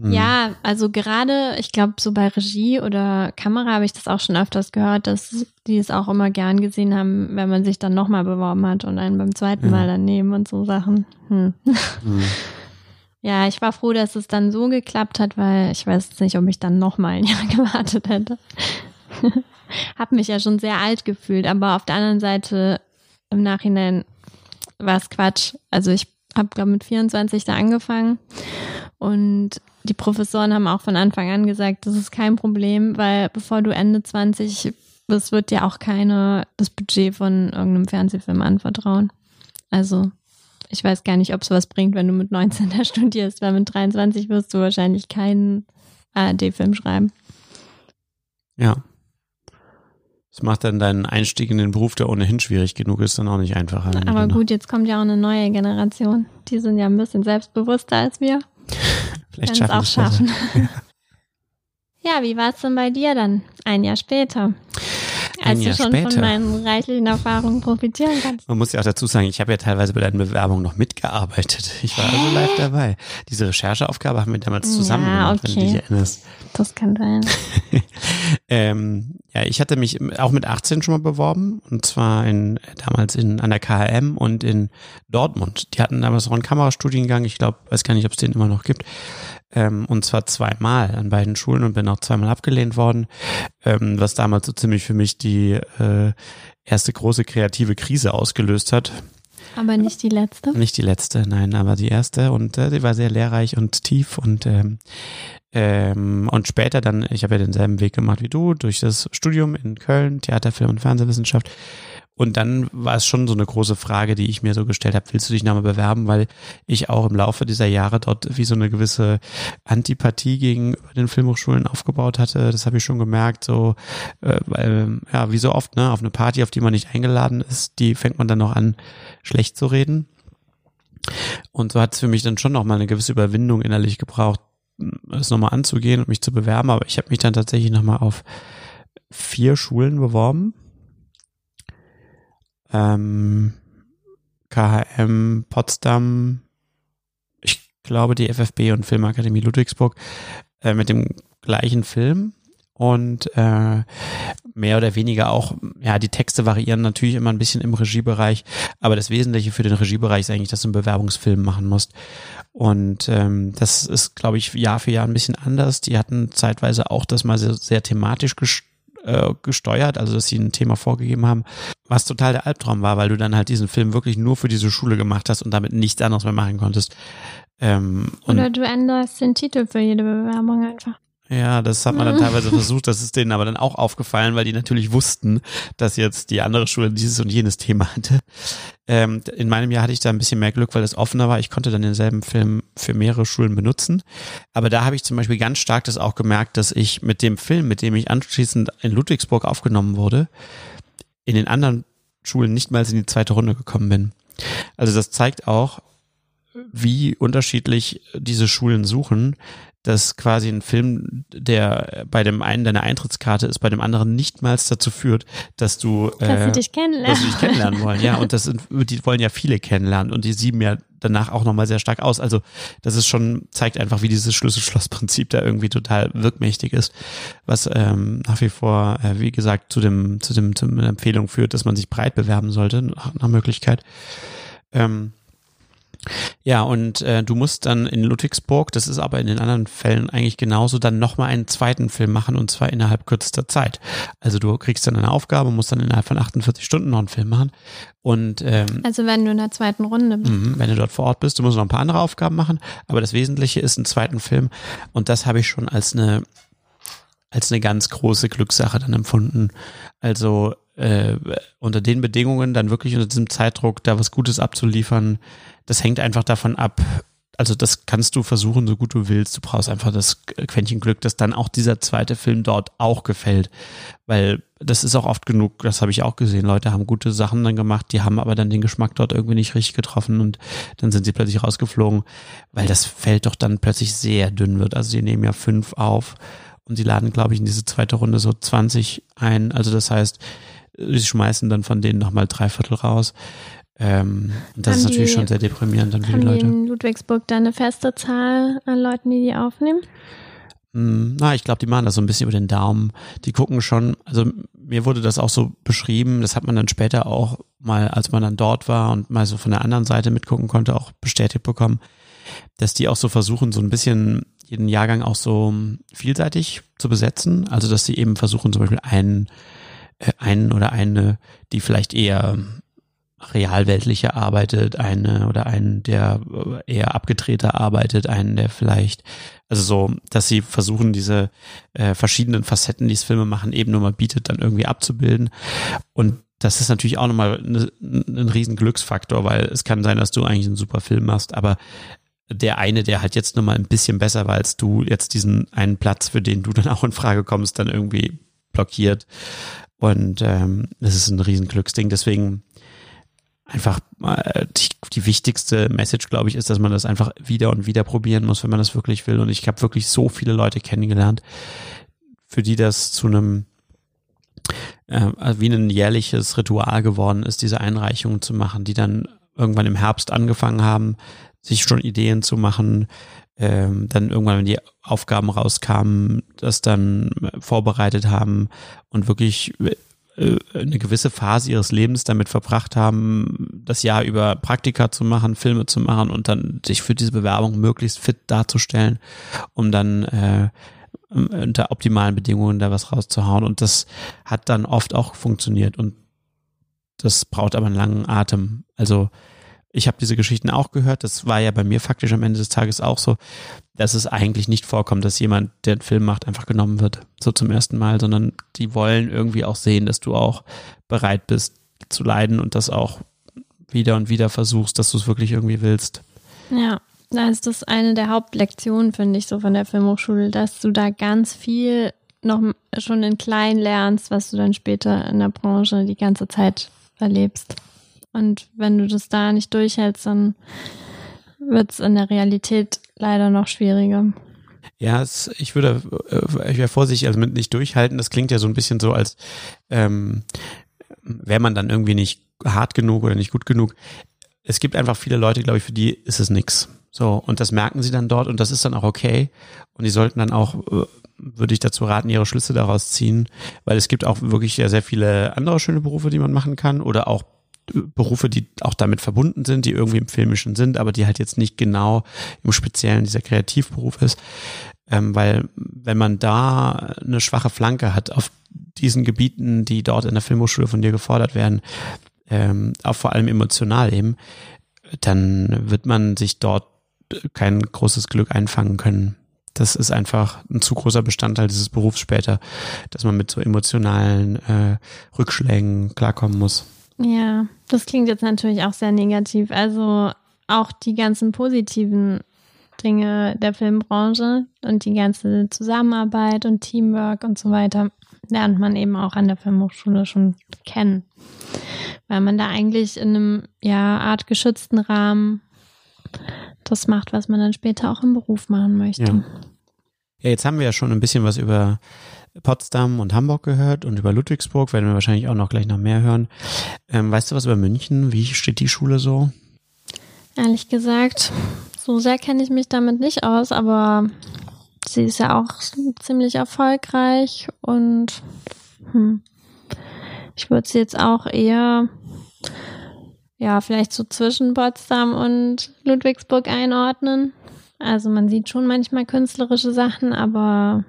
Hm. Ja, also gerade, ich glaube, so bei Regie oder Kamera habe ich das auch schon öfters gehört, dass die es auch immer gern gesehen haben, wenn man sich dann nochmal beworben hat und einen beim zweiten. Mal dann nehmen und so Sachen. Hm. Hm. Ja, ich war froh, dass es dann so geklappt hat, weil ich weiß nicht, ob ich dann noch mal ein Jahr gewartet hätte. Hab mich ja schon sehr alt gefühlt, aber auf der anderen Seite im Nachhinein war es Quatsch. Also ich habe glaube mit 24 da angefangen und die Professoren haben auch von Anfang an gesagt, das ist kein Problem, weil bevor du Ende 20 bist, wird dir auch keine das Budget von irgendeinem Fernsehfilm anvertrauen. Also ich weiß gar nicht, ob es was bringt, wenn du mit 19 da studierst, weil mit 23 wirst du wahrscheinlich keinen ARD-Film schreiben. Ja. Das macht dann deinen Einstieg in den Beruf, der ohnehin schwierig genug ist, dann auch nicht einfacher. Aber gut, jetzt kommt ja auch eine neue Generation. Die sind ja ein bisschen selbstbewusster als wir. Vielleicht schaffen auch schaffen. ja, wie war es denn bei dir dann? Ein Jahr später als du schon später. von meinen reichlichen Erfahrungen profitieren kannst. Man muss ja auch dazu sagen, ich habe ja teilweise bei deinen Bewerbungen noch mitgearbeitet. Ich war also live dabei. Diese Rechercheaufgabe haben wir damals zusammen ja, gemacht, okay. wenn du dich erinnerst. Das kann sein. ähm, ja, ich hatte mich auch mit 18 schon mal beworben und zwar in damals in an der KHM und in Dortmund. Die hatten damals auch einen Kamerastudiengang. Ich glaube, weiß gar nicht, ob es den immer noch gibt ähm, und zwar zweimal an beiden Schulen und bin auch zweimal abgelehnt worden, ähm, was damals so ziemlich für mich die äh, erste große kreative Krise ausgelöst hat. Aber nicht die letzte? Nicht die letzte, nein, aber die erste und äh, die war sehr lehrreich und tief und ähm, Ähm, und später dann, ich habe ja denselben Weg gemacht wie du, durch das Studium in Köln, Theater, Film und Fernsehwissenschaft. Und dann war es schon so eine große Frage, die ich mir so gestellt habe, willst du dich nochmal bewerben? Weil ich auch im Laufe dieser Jahre dort wie so eine gewisse Antipathie gegenüber den Filmhochschulen aufgebaut hatte. Das habe ich schon gemerkt, so, äh, weil, ja, wie so oft, ne, auf eine Party, auf die man nicht eingeladen ist, die fängt man dann noch an, schlecht zu reden. Und so hat es für mich dann schon nochmal eine gewisse Überwindung innerlich gebraucht, es nochmal anzugehen und mich zu bewerben. Aber ich habe mich dann tatsächlich nochmal auf vier Schulen beworben ähm, KHM Potsdam, ich glaube die FFB und Filmakademie Ludwigsburg äh, mit dem gleichen Film und äh, mehr oder weniger auch, ja, die Texte variieren natürlich immer ein bisschen im Regiebereich, aber das Wesentliche für den Regiebereich ist eigentlich, dass du einen Bewerbungsfilm machen musst. Und ähm, das ist, glaube ich, Jahr für Jahr ein bisschen anders. Die hatten zeitweise auch das mal sehr, sehr thematisch gest äh, gesteuert, also dass sie ein Thema vorgegeben haben, was total der Albtraum war, weil du dann halt diesen Film wirklich nur für diese Schule gemacht hast und damit nichts anderes mehr machen konntest. Ähm, Oder du änderst den Titel für jede Bewerbung einfach. Ja, das hat man dann teilweise versucht, das ist denen aber dann auch aufgefallen, weil die natürlich wussten, dass jetzt die andere Schule dieses und jenes Thema hatte. Ähm, in meinem Jahr hatte ich da ein bisschen mehr Glück, weil es offener war. Ich konnte dann denselben Film für mehrere Schulen benutzen. Aber da habe ich zum Beispiel ganz stark das auch gemerkt, dass ich mit dem Film, mit dem ich anschließend in Ludwigsburg aufgenommen wurde, in den anderen Schulen nicht mal in die zweite Runde gekommen bin. Also das zeigt auch, wie unterschiedlich diese Schulen suchen, dass quasi ein Film, der bei dem einen deine Eintrittskarte ist, bei dem anderen nicht mal dazu führt, dass du, äh, dass, dich kennenlernen. dass sie dich kennenlernen wollen. Ja, und das sind, die wollen ja viele kennenlernen und die sieben ja danach auch nochmal sehr stark aus. Also das ist schon, zeigt einfach, wie dieses Schlüssel-Schloss-Prinzip da irgendwie total wirkmächtig ist, was ähm, nach wie vor, äh, wie gesagt, zu dem, zu dem, zu einer Empfehlung führt, dass man sich breit bewerben sollte, nach, nach Möglichkeit. Ähm, ja, und äh, du musst dann in Ludwigsburg, das ist aber in den anderen Fällen eigentlich genauso, dann nochmal einen zweiten Film machen und zwar innerhalb kürzester Zeit. Also du kriegst dann eine Aufgabe, musst dann innerhalb von 48 Stunden noch einen Film machen. Und ähm, also wenn du in der zweiten Runde bist. Mh, wenn du dort vor Ort bist, du musst noch ein paar andere Aufgaben machen, aber das Wesentliche ist einen zweiten Film und das habe ich schon als eine als eine ganz große Glückssache dann empfunden. Also äh, unter den Bedingungen dann wirklich unter diesem Zeitdruck da was Gutes abzuliefern, das hängt einfach davon ab, also das kannst du versuchen, so gut du willst. Du brauchst einfach das Quäntchen Glück, dass dann auch dieser zweite Film dort auch gefällt. Weil das ist auch oft genug, das habe ich auch gesehen. Leute haben gute Sachen dann gemacht, die haben aber dann den Geschmack dort irgendwie nicht richtig getroffen und dann sind sie plötzlich rausgeflogen, weil das Feld doch dann plötzlich sehr dünn wird. Also die nehmen ja fünf auf und sie laden, glaube ich, in diese zweite Runde so 20 ein. Also das heißt, sie schmeißen dann von denen nochmal drei Viertel raus. Ähm, das haben ist natürlich die, schon sehr deprimierend dann für die Leute. Die in Ludwigsburg da eine feste Zahl an Leuten, die die aufnehmen? Hm, na, ich glaube, die machen das so ein bisschen über den Daumen. Die gucken schon, also mir wurde das auch so beschrieben, das hat man dann später auch mal, als man dann dort war und mal so von der anderen Seite mitgucken konnte, auch bestätigt bekommen, dass die auch so versuchen, so ein bisschen jeden Jahrgang auch so vielseitig zu besetzen. Also, dass sie eben versuchen, zum Beispiel einen einen oder eine, die vielleicht eher realweltlicher arbeitet, eine oder einen, der eher abgedrehter arbeitet, einen, der vielleicht, also so, dass sie versuchen, diese äh, verschiedenen Facetten, die es Filme machen, eben nur mal bietet, dann irgendwie abzubilden. Und das ist natürlich auch nochmal ne, ein riesen Glücksfaktor, weil es kann sein, dass du eigentlich einen super Film machst, aber der eine, der halt jetzt nochmal ein bisschen besser war als du, jetzt diesen einen Platz, für den du dann auch in Frage kommst, dann irgendwie blockiert. Und ähm, das ist ein Riesenglücksding. Deswegen einfach äh, die, die wichtigste Message, glaube ich, ist, dass man das einfach wieder und wieder probieren muss, wenn man das wirklich will. Und ich habe wirklich so viele Leute kennengelernt, für die das zu einem äh, wie ein jährliches Ritual geworden ist, diese Einreichungen zu machen, die dann irgendwann im Herbst angefangen haben, sich schon Ideen zu machen, ähm, dann irgendwann, wenn die Aufgaben rauskamen, das dann vorbereitet haben und wirklich äh, eine gewisse Phase ihres Lebens damit verbracht haben, das Jahr über Praktika zu machen, Filme zu machen und dann sich für diese Bewerbung möglichst fit darzustellen, um dann äh, unter optimalen Bedingungen da was rauszuhauen. Und das hat dann oft auch funktioniert und das braucht aber einen langen Atem. Also ich habe diese Geschichten auch gehört. Das war ja bei mir faktisch am Ende des Tages auch so, dass es eigentlich nicht vorkommt, dass jemand, der einen Film macht, einfach genommen wird, so zum ersten Mal, sondern die wollen irgendwie auch sehen, dass du auch bereit bist zu leiden und das auch wieder und wieder versuchst, dass du es wirklich irgendwie willst. Ja, da ist das eine der Hauptlektionen, finde ich, so von der Filmhochschule, dass du da ganz viel noch schon in klein lernst, was du dann später in der Branche die ganze Zeit erlebst. Und wenn du das da nicht durchhältst, dann wird es in der Realität leider noch schwieriger. Ja, es, ich würde, äh, ich wäre vorsichtig, also mit nicht durchhalten, das klingt ja so ein bisschen so, als ähm, wäre man dann irgendwie nicht hart genug oder nicht gut genug. Es gibt einfach viele Leute, glaube ich, für die ist es nix. So, und das merken sie dann dort und das ist dann auch okay. Und die sollten dann auch, äh, würde ich dazu raten, ihre Schlüsse daraus ziehen, weil es gibt auch wirklich ja sehr viele andere schöne Berufe, die man machen kann oder auch Berufe, die auch damit verbunden sind, die irgendwie im Filmischen sind, aber die halt jetzt nicht genau im Speziellen dieser Kreativberuf ist. Ähm, weil wenn man da eine schwache Flanke hat auf diesen Gebieten, die dort in der Filmhochschule von dir gefordert werden, ähm, auch vor allem emotional eben, dann wird man sich dort kein großes Glück einfangen können. Das ist einfach ein zu großer Bestandteil dieses Berufs später, dass man mit so emotionalen äh, Rückschlägen klarkommen muss. Ja, das klingt jetzt natürlich auch sehr negativ. Also auch die ganzen positiven Dinge der Filmbranche und die ganze Zusammenarbeit und Teamwork und so weiter lernt man eben auch an der Filmhochschule schon kennen. Weil man da eigentlich in einem ja Art geschützten Rahmen das macht, was man dann später auch im Beruf machen möchte. Ja. ja, jetzt haben wir ja schon ein bisschen was über Potsdam und Hamburg gehört und über Ludwigsburg werden wir wahrscheinlich auch noch gleich noch mehr hören. Ähm, weißt du was über München? Wie steht die Schule so? Ehrlich gesagt, so sehr kenne ich mich damit nicht aus, aber sie ist ja auch ziemlich erfolgreich und hm, ich würde sie jetzt auch eher ja, vielleicht so zwischen Potsdam und Ludwigsburg einordnen. Also man sieht schon manchmal künstlerische Sachen, aber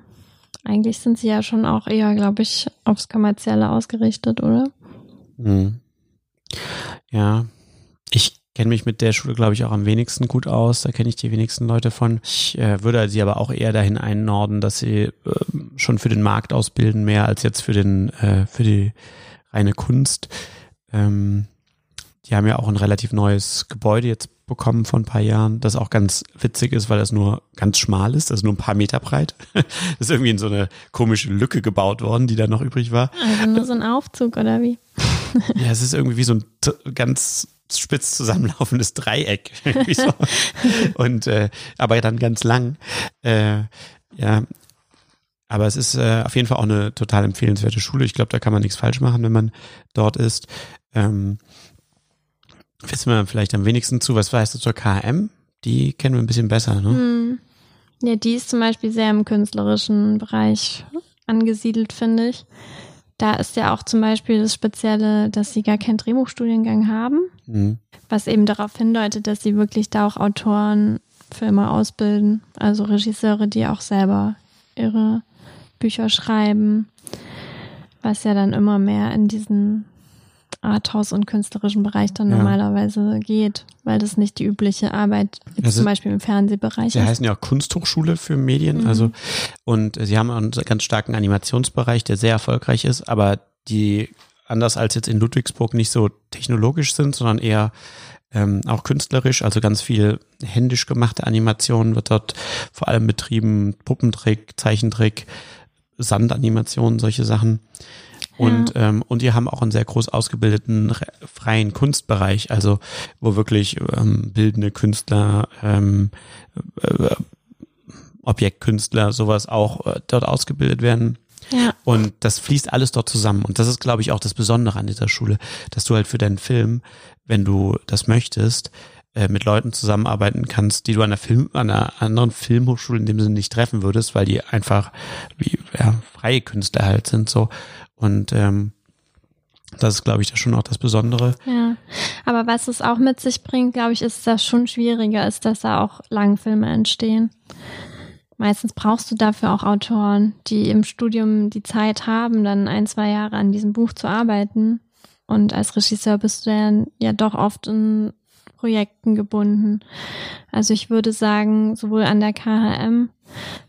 eigentlich sind sie ja schon auch eher, glaube ich, aufs Kommerzielle ausgerichtet, oder? Hm. Ja, ich kenne mich mit der Schule, glaube ich, auch am wenigsten gut aus. Da kenne ich die wenigsten Leute von. Ich äh, würde sie aber auch eher dahin einnorden, dass sie äh, schon für den Markt ausbilden, mehr als jetzt für den, äh, für die reine Kunst. Ähm, die haben ja auch ein relativ neues Gebäude jetzt bekommen vor ein paar Jahren, das auch ganz witzig ist, weil das nur ganz schmal ist, also nur ein paar Meter breit. Das ist irgendwie in so eine komische Lücke gebaut worden, die da noch übrig war. Also nur so ein Aufzug oder wie? Ja, es ist irgendwie wie so ein ganz spitz zusammenlaufendes Dreieck. so. Und äh, aber dann ganz lang. Äh, ja, aber es ist äh, auf jeden Fall auch eine total empfehlenswerte Schule. Ich glaube, da kann man nichts falsch machen, wenn man dort ist. Ähm, wissen wir vielleicht am wenigsten zu. Was weißt du zur KM? Die kennen wir ein bisschen besser, ne? Hm. Ja, die ist zum Beispiel sehr im künstlerischen Bereich angesiedelt, finde ich. Da ist ja auch zum Beispiel das Spezielle, dass sie gar keinen Drehbuchstudiengang haben, mhm. was eben darauf hindeutet, dass sie wirklich da auch Autoren Filme ausbilden, also Regisseure, die auch selber ihre Bücher schreiben, was ja dann immer mehr in diesen Arthouse und künstlerischen Bereich dann ja. normalerweise geht, weil das nicht die übliche Arbeit also, zum Beispiel im Fernsehbereich sie ist. Heißen ja auch Kunsthochschule für Medien, mhm. also und sie haben einen ganz starken Animationsbereich, der sehr erfolgreich ist, aber die anders als jetzt in Ludwigsburg nicht so technologisch sind, sondern eher ähm, auch künstlerisch, also ganz viel händisch gemachte Animationen wird dort vor allem betrieben, Puppentrick, Zeichentrick, Sandanimationen, solche Sachen. Und, ja. ähm, und die haben auch einen sehr groß ausgebildeten freien Kunstbereich, also wo wirklich ähm, bildende Künstler, ähm, äh, Objektkünstler, sowas auch äh, dort ausgebildet werden. Ja. Und das fließt alles dort zusammen. Und das ist, glaube ich, auch das Besondere an dieser Schule, dass du halt für deinen Film, wenn du das möchtest, äh, mit Leuten zusammenarbeiten kannst, die du an einer Film, an einer anderen Filmhochschule in dem Sinne nicht treffen würdest, weil die einfach wie ja, freie Künstler halt sind so. Und ähm, das ist, glaube ich, da schon auch das Besondere. Ja, aber was es auch mit sich bringt, glaube ich, ist, dass schon schwieriger ist, dass da auch Langfilme entstehen. Meistens brauchst du dafür auch Autoren, die im Studium die Zeit haben, dann ein, zwei Jahre an diesem Buch zu arbeiten. Und als Regisseur bist du dann ja doch oft in Projekten gebunden. Also ich würde sagen, sowohl an der KHM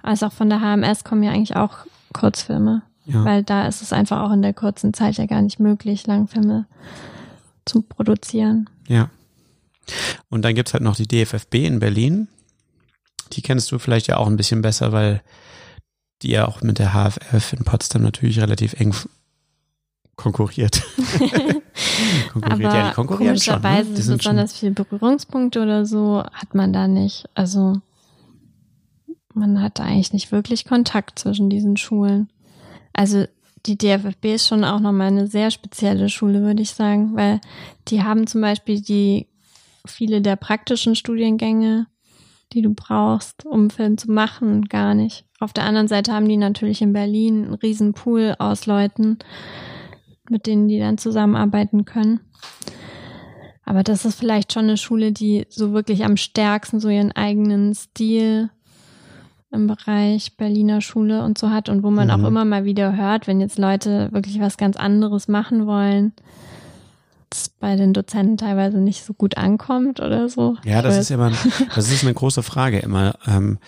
als auch von der HMS kommen ja eigentlich auch Kurzfilme. Ja. Weil da ist es einfach auch in der kurzen Zeit ja gar nicht möglich, Langfilme zu produzieren. Ja. Und dann gibt's halt noch die DFFB in Berlin. Die kennst du vielleicht ja auch ein bisschen besser, weil die ja auch mit der HFF in Potsdam natürlich relativ eng konkurriert. konkurriert. Aber ja, die konkurrieren komischerweise schon, ne? besonders viele Berührungspunkte oder so hat man da nicht. Also man hat eigentlich nicht wirklich Kontakt zwischen diesen Schulen. Also die DFFB ist schon auch nochmal eine sehr spezielle Schule, würde ich sagen, weil die haben zum Beispiel die viele der praktischen Studiengänge, die du brauchst, um Film zu machen, gar nicht. Auf der anderen Seite haben die natürlich in Berlin einen riesen Pool aus Leuten, mit denen die dann zusammenarbeiten können. Aber das ist vielleicht schon eine Schule, die so wirklich am stärksten so ihren eigenen Stil im Bereich Berliner Schule und so hat und wo man mhm. auch immer mal wieder hört, wenn jetzt Leute wirklich was ganz anderes machen wollen, das bei den Dozenten teilweise nicht so gut ankommt oder so. Ja, das ist immer, das ist eine große Frage immer. Ähm,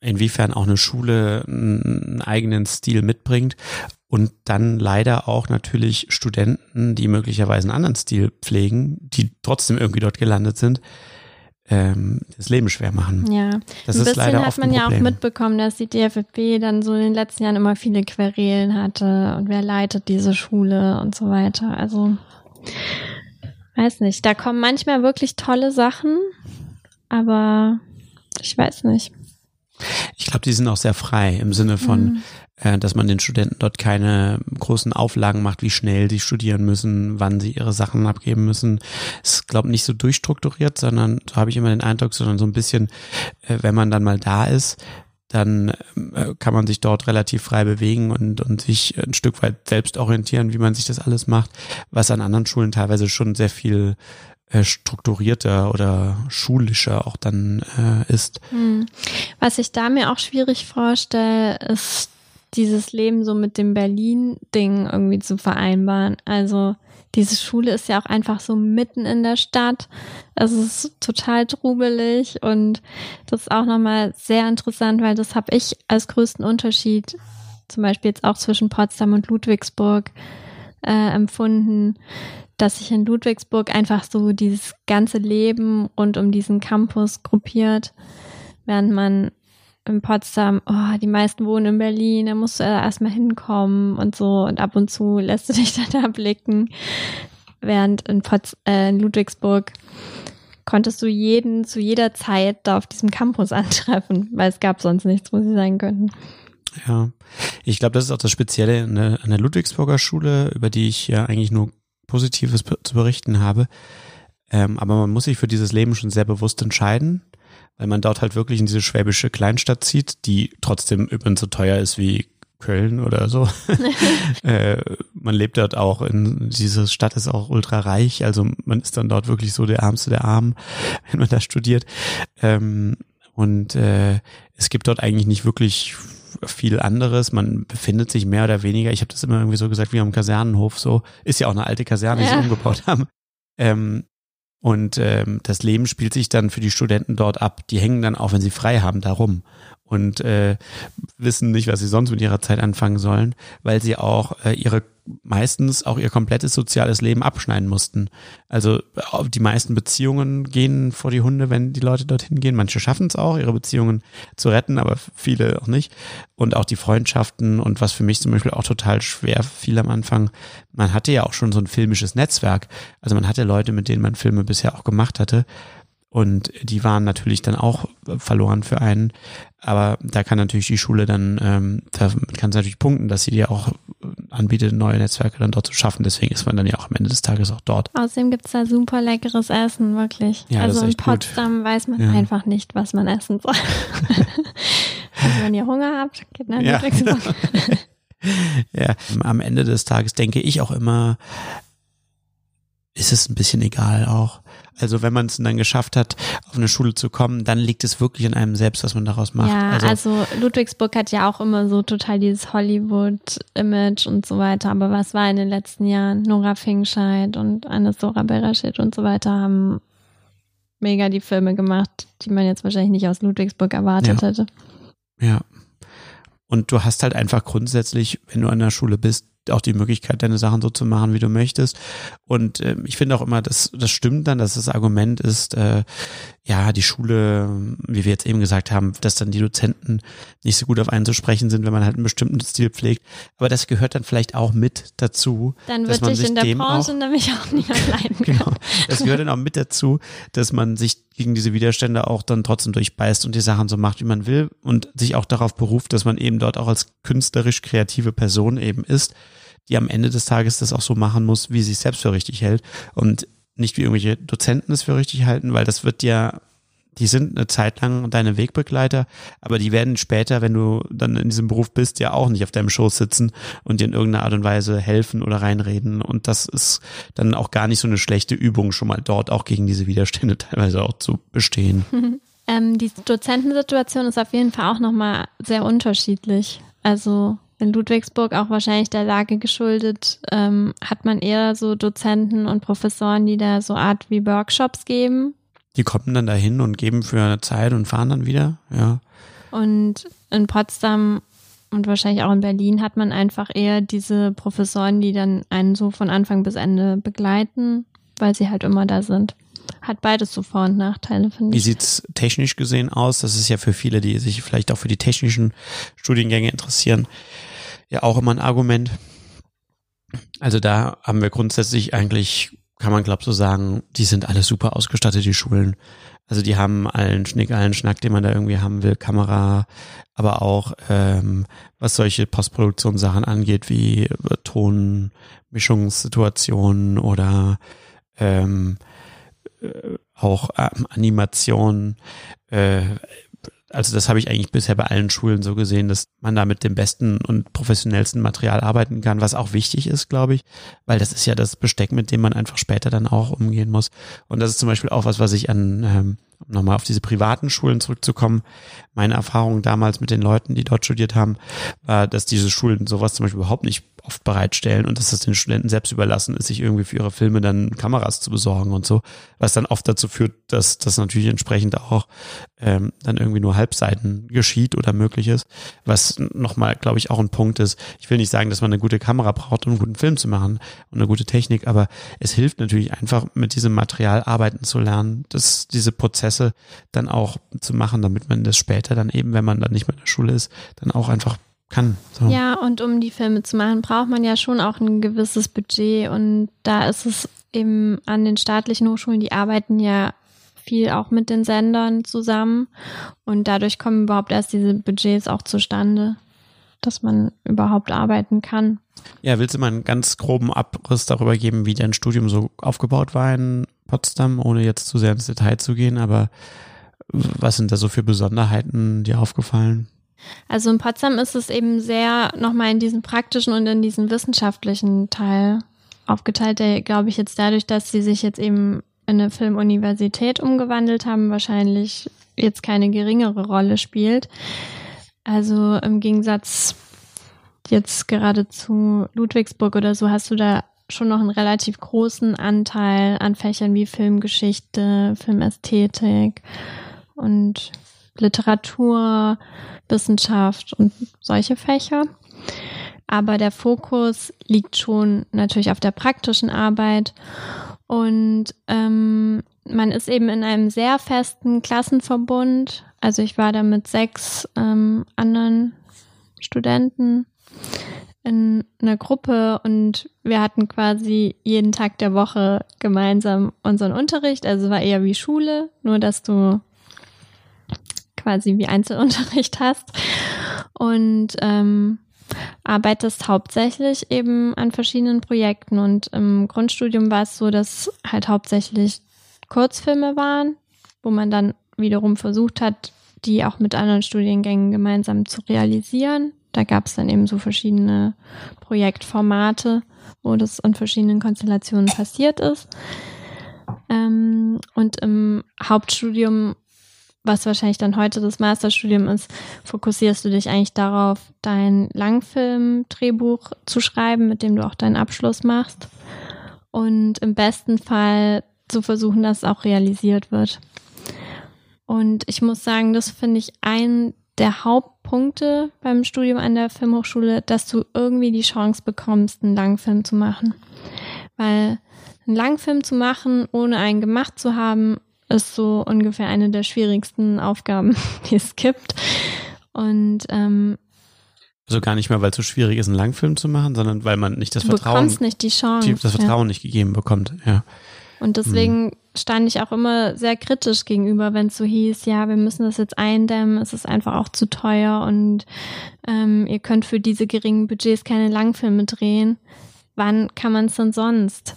inwiefern auch eine Schule einen eigenen Stil mitbringt und dann leider auch natürlich Studenten, die möglicherweise einen anderen Stil pflegen, die trotzdem irgendwie dort gelandet sind, ähm, das Leben schwer machen. Ja, das ein ist bisschen leider hat man ja auch mitbekommen, dass die DFFB dann so in den letzten Jahren immer viele Querelen hatte und wer leitet diese Schule und so weiter. Also weiß nicht, da kommen manchmal wirklich tolle Sachen, aber ich weiß nicht. Ich glaube, die sind auch sehr frei im Sinne von, mhm. Äh, dass man den Studenten dort keine großen Auflagen macht, wie schnell sie studieren müssen, wann sie ihre Sachen abgeben müssen. Es ist, glaube nicht so durchstrukturiert, sondern so habe ich immer den Eindruck, sondern so ein bisschen, äh, wenn man dann mal da ist, dann äh, kann man sich dort relativ frei bewegen und, und sich ein Stück weit selbst orientieren, wie man sich das alles macht, was an anderen Schulen teilweise schon sehr viel strukturierter oder schulischer auch dann äh, ist. Hm. Was ich da mir auch schwierig vorstelle, ist dieses Leben so mit dem Berlin-Ding irgendwie zu vereinbaren. Also diese Schule ist ja auch einfach so mitten in der Stadt. Es ist total trubelig und das ist auch nochmal sehr interessant, weil das habe ich als größten Unterschied zum Beispiel jetzt auch zwischen Potsdam und Ludwigsburg äh, empfunden, dass sich in Ludwigsburg einfach so dieses ganze Leben rund um diesen Campus gruppiert, während man in Potsdam, oh, die meisten wohnen in Berlin, da musst du erstmal hinkommen und so und ab und zu lässt du dich dann da blicken. Während in, Potz, äh, in Ludwigsburg konntest du jeden zu jeder Zeit da auf diesem Campus antreffen, weil es gab sonst nichts, wo sie sein könnten. Ja, ich glaube, das ist auch das Spezielle an der, an der Ludwigsburger Schule, über die ich ja eigentlich nur Positives zu berichten habe. Ähm, aber man muss sich für dieses Leben schon sehr bewusst entscheiden, weil man dort halt wirklich in diese schwäbische Kleinstadt zieht, die trotzdem übrigens so teuer ist wie Köln oder so. äh, man lebt dort auch in, diese Stadt ist auch ultra reich, also man ist dann dort wirklich so der Ärmste der Armen, wenn man da studiert. Ähm, und äh, es gibt dort eigentlich nicht wirklich viel anderes. Man befindet sich mehr oder weniger, ich habe das immer irgendwie so gesagt, wie am Kasernenhof so. Ist ja auch eine alte Kaserne, die ja. sie umgebaut haben. Ähm, und ähm, das Leben spielt sich dann für die Studenten dort ab. Die hängen dann auch, wenn sie frei haben, darum und äh, wissen nicht, was sie sonst mit ihrer Zeit anfangen sollen, weil sie auch äh, ihre meistens auch ihr komplettes soziales Leben abschneiden mussten. Also die meisten Beziehungen gehen vor die Hunde, wenn die Leute dorthin gehen. Manche schaffen es auch, ihre Beziehungen zu retten, aber viele auch nicht. Und auch die Freundschaften und was für mich zum Beispiel auch total schwer fiel am Anfang. Man hatte ja auch schon so ein filmisches Netzwerk. Also man hatte Leute, mit denen man Filme bisher auch gemacht hatte. Und die waren natürlich dann auch verloren für einen. Aber da kann natürlich die Schule dann, ähm, da kann es natürlich punkten, dass sie dir auch anbietet, neue Netzwerke dann dort zu schaffen. Deswegen ist man dann ja auch am Ende des Tages auch dort. Außerdem gibt's da super leckeres Essen, wirklich. Ja, also in Potsdam gut. weiß man ja. einfach nicht, was man essen soll. also wenn ihr Hunger habt, geht nach ja. ja, am Ende des Tages denke ich auch immer, ist es ein bisschen egal auch. Also wenn man es dann geschafft hat, auf eine Schule zu kommen, dann liegt es wirklich an einem selbst, was man daraus macht. Ja, also, also Ludwigsburg hat ja auch immer so total dieses Hollywood-Image und so weiter. Aber was war in den letzten Jahren? Nora Fingscheid und Anne Sora Berashit und so weiter haben mega die Filme gemacht, die man jetzt wahrscheinlich nicht aus Ludwigsburg erwartet Ja. hätte. Ja. Und du hast halt einfach grundsätzlich, wenn du an der Schule bist, auch die Möglichkeit, deine Sachen so zu machen, wie du möchtest. Und ähm, ich finde auch immer, dass das stimmt dann, dass das Argument ist, äh, ja, die Schule, wie wir jetzt eben gesagt haben, dass dann die Dozenten nicht so gut auf einen zu sprechen sind, wenn man halt einen bestimmten Stil pflegt. Aber das gehört dann vielleicht auch mit dazu. Dann wird sich in der Branche auch- nämlich auch niemand leiden Genau. können. Das gehört dann auch mit dazu, dass man sich gegen diese Widerstände auch dann trotzdem durchbeißt und die Sachen so macht, wie man will und sich auch darauf beruft, dass man eben dort auch als künstlerisch kreative Person eben ist, die am Ende des Tages das auch so machen muss, wie sie es selbst für richtig hält und nicht wie irgendwelche Dozenten es für richtig halten, weil das wird ja die sind eine Zeit lang deine Wegbegleiter, aber die werden später, wenn du dann in diesem Beruf bist, ja auch nicht auf deinem Schoß sitzen und dir in irgendeiner Art und Weise helfen oder reinreden. Und das ist dann auch gar nicht so eine schlechte Übung, schon mal dort auch gegen diese Widerstände teilweise auch zu bestehen. Ähm, die Dozentensituation ist auf jeden Fall auch nochmal sehr unterschiedlich. Also in Ludwigsburg auch wahrscheinlich der Lage geschuldet, ähm, hat man eher so Dozenten und Professoren, die da so Art wie Workshops geben. Die kommen dann dahin und geben für eine Zeit und fahren dann wieder. Ja. Und in Potsdam und wahrscheinlich auch in Berlin hat man einfach eher diese Professoren, die dann einen so von Anfang bis Ende begleiten, weil sie halt immer da sind. Hat beides so Vor- und Nachteile, finde Wie ich. sieht's technisch gesehen aus? Das ist ja für viele, die sich vielleicht auch für die technischen Studiengänge interessieren, ja auch immer ein Argument. Also da haben wir grundsätzlich eigentlich, kann man glaube so sagen, die sind alle super ausgestattet, die Schulen. Also die haben allen Schnick, allen Schnack, den man da irgendwie haben will, Kamera, aber auch ähm, was solche Postproduktionssachen angeht, wie äh, Tonmischungssituationen oder ähm, äh, auch ähm, Animation. Äh, also das habe ich eigentlich bisher bei allen Schulen so gesehen, dass man da mit dem besten und professionellsten Material arbeiten kann, was auch wichtig ist, glaube ich, weil das ist ja das Besteck, mit dem man einfach später dann auch umgehen muss. Und das ist zum Beispiel auch was, was ich an, ähm, um nochmal auf diese privaten Schulen zurückzukommen, meine Erfahrung damals mit den Leuten, die dort studiert haben, war, dass diese Schulen sowas zum Beispiel überhaupt nicht oft bereitstellen und dass es den Studenten selbst überlassen ist, sich irgendwie für ihre Filme dann Kameras zu besorgen und so, was dann oft dazu führt, dass das natürlich entsprechend auch ähm, dann irgendwie nur Halbseiten geschieht oder möglich ist, was nochmal, glaube ich, auch ein Punkt ist. Ich will nicht sagen, dass man eine gute Kamera braucht, um einen guten Film zu machen und eine gute Technik, aber es hilft natürlich einfach, mit diesem Material arbeiten zu lernen, dass diese Prozesse dann auch zu machen, damit man das später dann eben, wenn man dann nicht mehr in der Schule ist, dann auch einfach kann. So. Ja, und um die Filme zu machen, braucht man ja schon auch ein gewisses Budget. Und da ist es eben an den staatlichen Hochschulen, die arbeiten ja viel auch mit den Sendern zusammen. Und dadurch kommen überhaupt erst diese Budgets auch zustande, dass man überhaupt arbeiten kann. Ja, willst du mal einen ganz groben Abriss darüber geben, wie dein Studium so aufgebaut war in Potsdam, ohne jetzt zu sehr ins Detail zu gehen, aber was sind da so für Besonderheiten dir aufgefallen? Also in Potsdam ist es eben sehr nochmal in diesen praktischen und in diesen wissenschaftlichen Teil aufgeteilt, der, glaube ich, jetzt dadurch, dass sie sich jetzt eben in eine Filmuniversität umgewandelt haben, wahrscheinlich jetzt keine geringere Rolle spielt. Also im Gegensatz jetzt gerade zu Ludwigsburg oder so hast du da schon noch einen relativ großen Anteil an Fächern wie Filmgeschichte, Filmästhetik und Literatur, Wissenschaft und solche Fächer. Aber der Fokus liegt schon natürlich auf der praktischen Arbeit. Und ähm, man ist eben in einem sehr festen Klassenverbund. Also ich war da mit sechs ähm, anderen Studenten in einer Gruppe und wir hatten quasi jeden Tag der Woche gemeinsam unseren Unterricht. Also war eher wie Schule, nur dass du quasi wie Einzelunterricht hast und ähm, arbeitest hauptsächlich eben an verschiedenen Projekten. Und im Grundstudium war es so, dass halt hauptsächlich Kurzfilme waren, wo man dann wiederum versucht hat, die auch mit anderen Studiengängen gemeinsam zu realisieren. Da gab es dann eben so verschiedene Projektformate, wo das in verschiedenen Konstellationen passiert ist. Ähm, und im Hauptstudium, was wahrscheinlich dann heute das Masterstudium ist, fokussierst du dich eigentlich darauf, dein Langfilm-Drehbuch zu schreiben, mit dem du auch deinen Abschluss machst. Und im besten Fall zu versuchen, dass es auch realisiert wird. Und ich muss sagen, das finde ich ein der Hauptpunkte beim Studium an der Filmhochschule, dass du irgendwie die Chance bekommst, einen Langfilm zu machen. Weil einen Langfilm zu machen, ohne einen gemacht zu haben, ist so ungefähr eine der schwierigsten Aufgaben, die es gibt. Und ähm, also gar nicht mehr, weil es so schwierig ist, einen Langfilm zu machen, sondern weil man nicht das du Vertrauen, nicht die Chance. die, das Vertrauen ja. nicht gegeben bekommt. Ja. Und deswegen stand ich auch immer sehr kritisch gegenüber, wenn es so hieß, ja, wir müssen das jetzt eindämmen, es ist einfach auch zu teuer und ähm, ihr könnt für diese geringen Budgets keine Langfilme drehen. Wann kann man es denn sonst?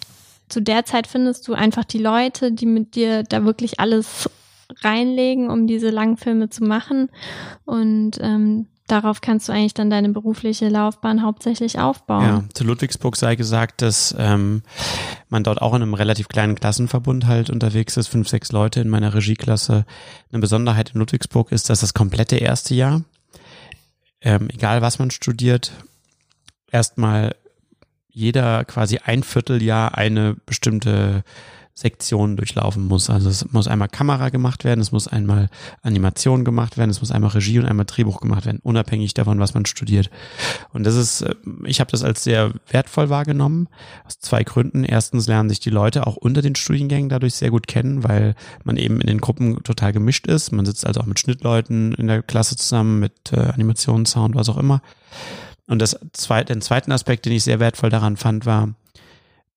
Zu der Zeit findest du einfach die Leute, die mit dir da wirklich alles reinlegen, um diese Langfilme zu machen. Und ähm, darauf kannst du eigentlich dann deine berufliche Laufbahn hauptsächlich aufbauen. Ja, zu Ludwigsburg sei gesagt, dass ähm, man dort auch in einem relativ kleinen Klassenverbund halt unterwegs ist, fünf, sechs Leute in meiner Regieklasse. Eine Besonderheit in Ludwigsburg ist, dass das komplette erste Jahr, ähm, egal was man studiert, erstmal jeder quasi ein Vierteljahr eine bestimmte Sektion durchlaufen muss. Also es muss einmal Kamera gemacht werden, es muss einmal Animation gemacht werden, es muss einmal Regie und einmal Drehbuch gemacht werden, unabhängig davon, was man studiert. Und das ist, äh, ich habe das als sehr wertvoll wahrgenommen, aus zwei Gründen. Erstens lernen sich die Leute auch unter den Studiengängen dadurch sehr gut kennen, weil man eben in den Gruppen total gemischt ist. Man sitzt also auch mit Schnittleuten in der Klasse zusammen, mit äh, Animation, Sound, was auch immer. Und das zweite, den zweiten Aspekt, den ich sehr wertvoll daran fand, war,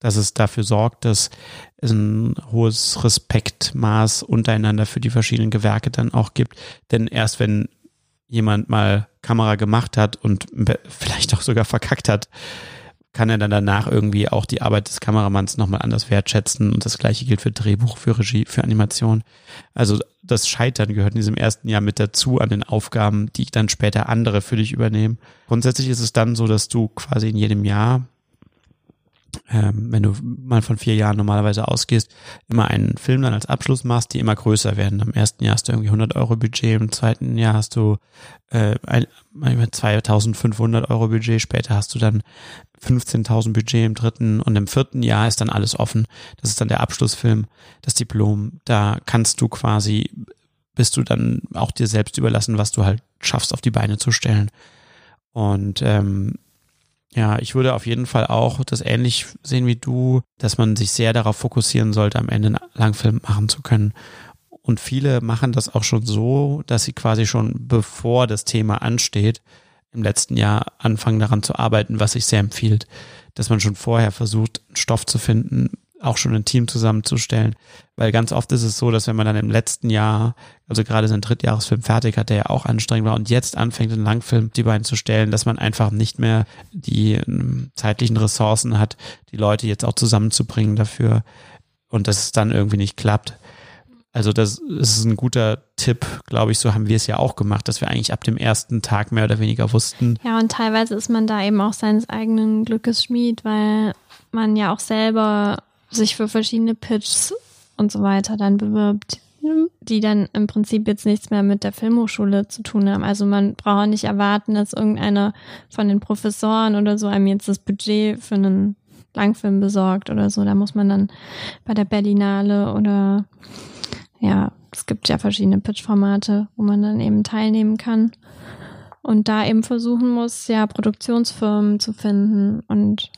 dass es dafür sorgt, dass es ein hohes Respektmaß untereinander für die verschiedenen Gewerke dann auch gibt. Denn erst wenn jemand mal Kamera gemacht hat und vielleicht auch sogar verkackt hat, kann er dann danach irgendwie auch die Arbeit des Kameramanns nochmal anders wertschätzen. Und das gleiche gilt für Drehbuch, für Regie, für Animation. Also das Scheitern gehört in diesem ersten Jahr mit dazu an den Aufgaben, die dann später andere für dich übernehmen. Grundsätzlich ist es dann so, dass du quasi in jedem Jahr ähm, wenn du mal von vier Jahren normalerweise ausgehst, immer einen Film dann als Abschluss machst, die immer größer werden. Im ersten Jahr hast du irgendwie 100 Euro Budget, im zweiten Jahr hast du äh, ein, 2500 Euro Budget, später hast du dann 15.000 Budget im dritten und im vierten Jahr ist dann alles offen. Das ist dann der Abschlussfilm, das Diplom. Da kannst du quasi, bist du dann auch dir selbst überlassen, was du halt schaffst, auf die Beine zu stellen. Und ähm, ja, ich würde auf jeden Fall auch das ähnlich sehen wie du, dass man sich sehr darauf fokussieren sollte, am Ende einen Langfilm machen zu können. Und viele machen das auch schon so, dass sie quasi schon bevor das Thema ansteht, im letzten Jahr anfangen daran zu arbeiten, was sich sehr empfiehlt, dass man schon vorher versucht, Stoff zu finden, auch schon ein Team zusammenzustellen. Weil ganz oft ist es so, dass wenn man dann im letzten Jahr, also gerade seinen Drittjahresfilm fertig hat, der ja auch anstrengend war und jetzt anfängt, einen Langfilm die beiden zu stellen, dass man einfach nicht mehr die ähm, zeitlichen Ressourcen hat, die Leute jetzt auch zusammenzubringen dafür und dass es dann irgendwie nicht klappt. Also das ist ein guter Tipp, glaube ich, so haben wir es ja auch gemacht, dass wir eigentlich ab dem ersten Tag mehr oder weniger wussten. Ja, und teilweise ist man da eben auch seines eigenen Glückes Schmied, weil man ja auch selber sich für verschiedene Pitches und so weiter dann bewirbt, die dann im Prinzip jetzt nichts mehr mit der Filmhochschule zu tun haben. Also man braucht nicht erwarten, dass irgendeiner von den Professoren oder so einem jetzt das Budget für einen Langfilm besorgt oder so. Da muss man dann bei der Berlinale oder ja, es gibt ja verschiedene Pitch-Formate, wo man dann eben teilnehmen kann und da eben versuchen muss, ja, Produktionsfirmen zu finden und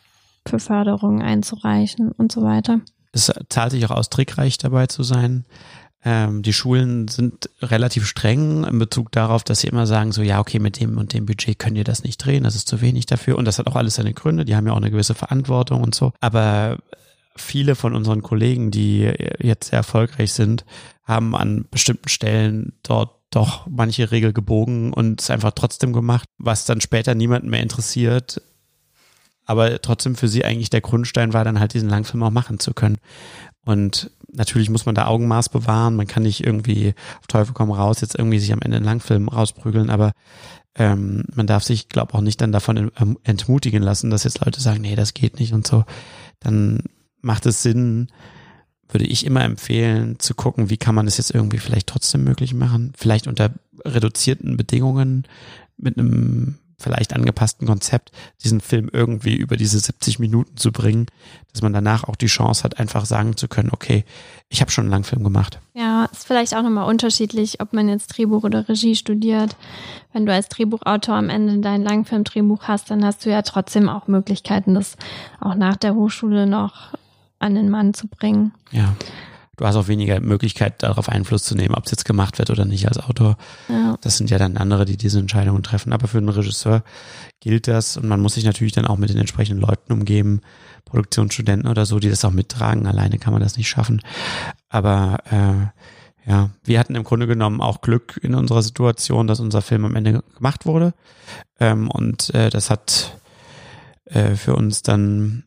für Förderungen einzureichen und so weiter. Es zahlt sich auch aus, trickreich dabei zu sein. Ähm, die Schulen sind relativ streng in Bezug darauf, dass sie immer sagen, so ja, okay, mit dem und dem Budget könnt ihr das nicht drehen, das ist zu wenig dafür. Und das hat auch alles seine Gründe, die haben ja auch eine gewisse Verantwortung und so. Aber viele von unseren Kollegen, die jetzt sehr erfolgreich sind, haben an bestimmten Stellen dort doch manche Regel gebogen und es einfach trotzdem gemacht, was dann später niemanden mehr interessiert, aber trotzdem für sie eigentlich der Grundstein war, dann halt diesen Langfilm auch machen zu können. Und natürlich muss man da Augenmaß bewahren. Man kann nicht irgendwie auf Teufel komm raus jetzt irgendwie sich am Ende einen Langfilm rausprügeln, aber ähm, man darf sich, glaube auch nicht dann davon entmutigen lassen, dass jetzt Leute sagen, nee, das geht nicht und so. Dann macht es Sinn, würde ich immer empfehlen, zu gucken, wie kann man das jetzt irgendwie vielleicht trotzdem möglich machen. Vielleicht unter reduzierten Bedingungen mit einem vielleicht angepassten Konzept diesen Film irgendwie über diese 70 Minuten zu bringen, dass man danach auch die Chance hat, einfach sagen zu können, okay, ich habe schon einen Langfilm gemacht. Ja, ist vielleicht auch nochmal unterschiedlich, ob man jetzt Drehbuch oder Regie studiert. Wenn du als Drehbuchautor am Ende dein Langfilm-Drehbuch hast, dann hast du ja trotzdem auch Möglichkeiten, das auch nach der Hochschule noch an den Mann zu bringen. Ja du hast auch weniger Möglichkeit, darauf Einfluss zu nehmen, ob es jetzt gemacht wird oder nicht als Autor. Ja. Das sind ja dann andere, die diese Entscheidungen treffen. Aber für einen Regisseur gilt das und man muss sich natürlich dann auch mit den entsprechenden Leuten umgeben, Produktionsstudenten oder so, die das auch mittragen. Alleine kann man das nicht schaffen. Aber äh, ja, wir hatten im Grunde genommen auch Glück in unserer Situation, dass unser Film am Ende gemacht wurde. Ähm, und äh, das hat äh, für uns dann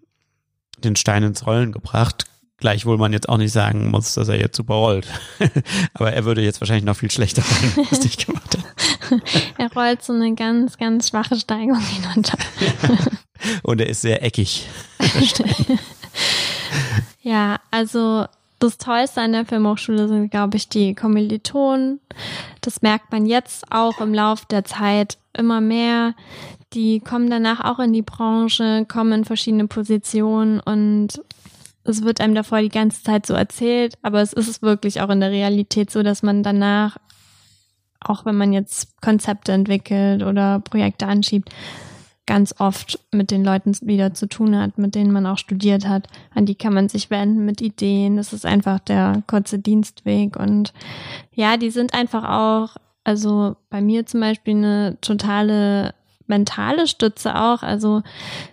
den Stein ins Rollen gebracht. Gleichwohl man jetzt auch nicht sagen muss, dass er jetzt super rollt. Aber er würde jetzt wahrscheinlich noch viel schlechter rollen, was ich gemacht habe. er rollt so eine ganz, ganz schwache Steigung hinunter. Und er ist sehr eckig. ja, also das Tollste an der Filmhochschule sind, glaube ich, die Kommilitonen. Das merkt man jetzt auch im Lauf der Zeit immer mehr. Die kommen danach auch in die Branche, kommen in verschiedene Positionen und es wird einem davor die ganze Zeit so erzählt, aber es ist wirklich auch in der Realität so, dass man danach, auch wenn man jetzt Konzepte entwickelt oder Projekte anschiebt, ganz oft mit den Leuten wieder zu tun hat, mit denen man auch studiert hat. An die kann man sich wenden mit Ideen. Das ist einfach der kurze Dienstweg. Und ja, die sind einfach auch, also bei mir zum Beispiel eine totale mentale Stütze auch. Also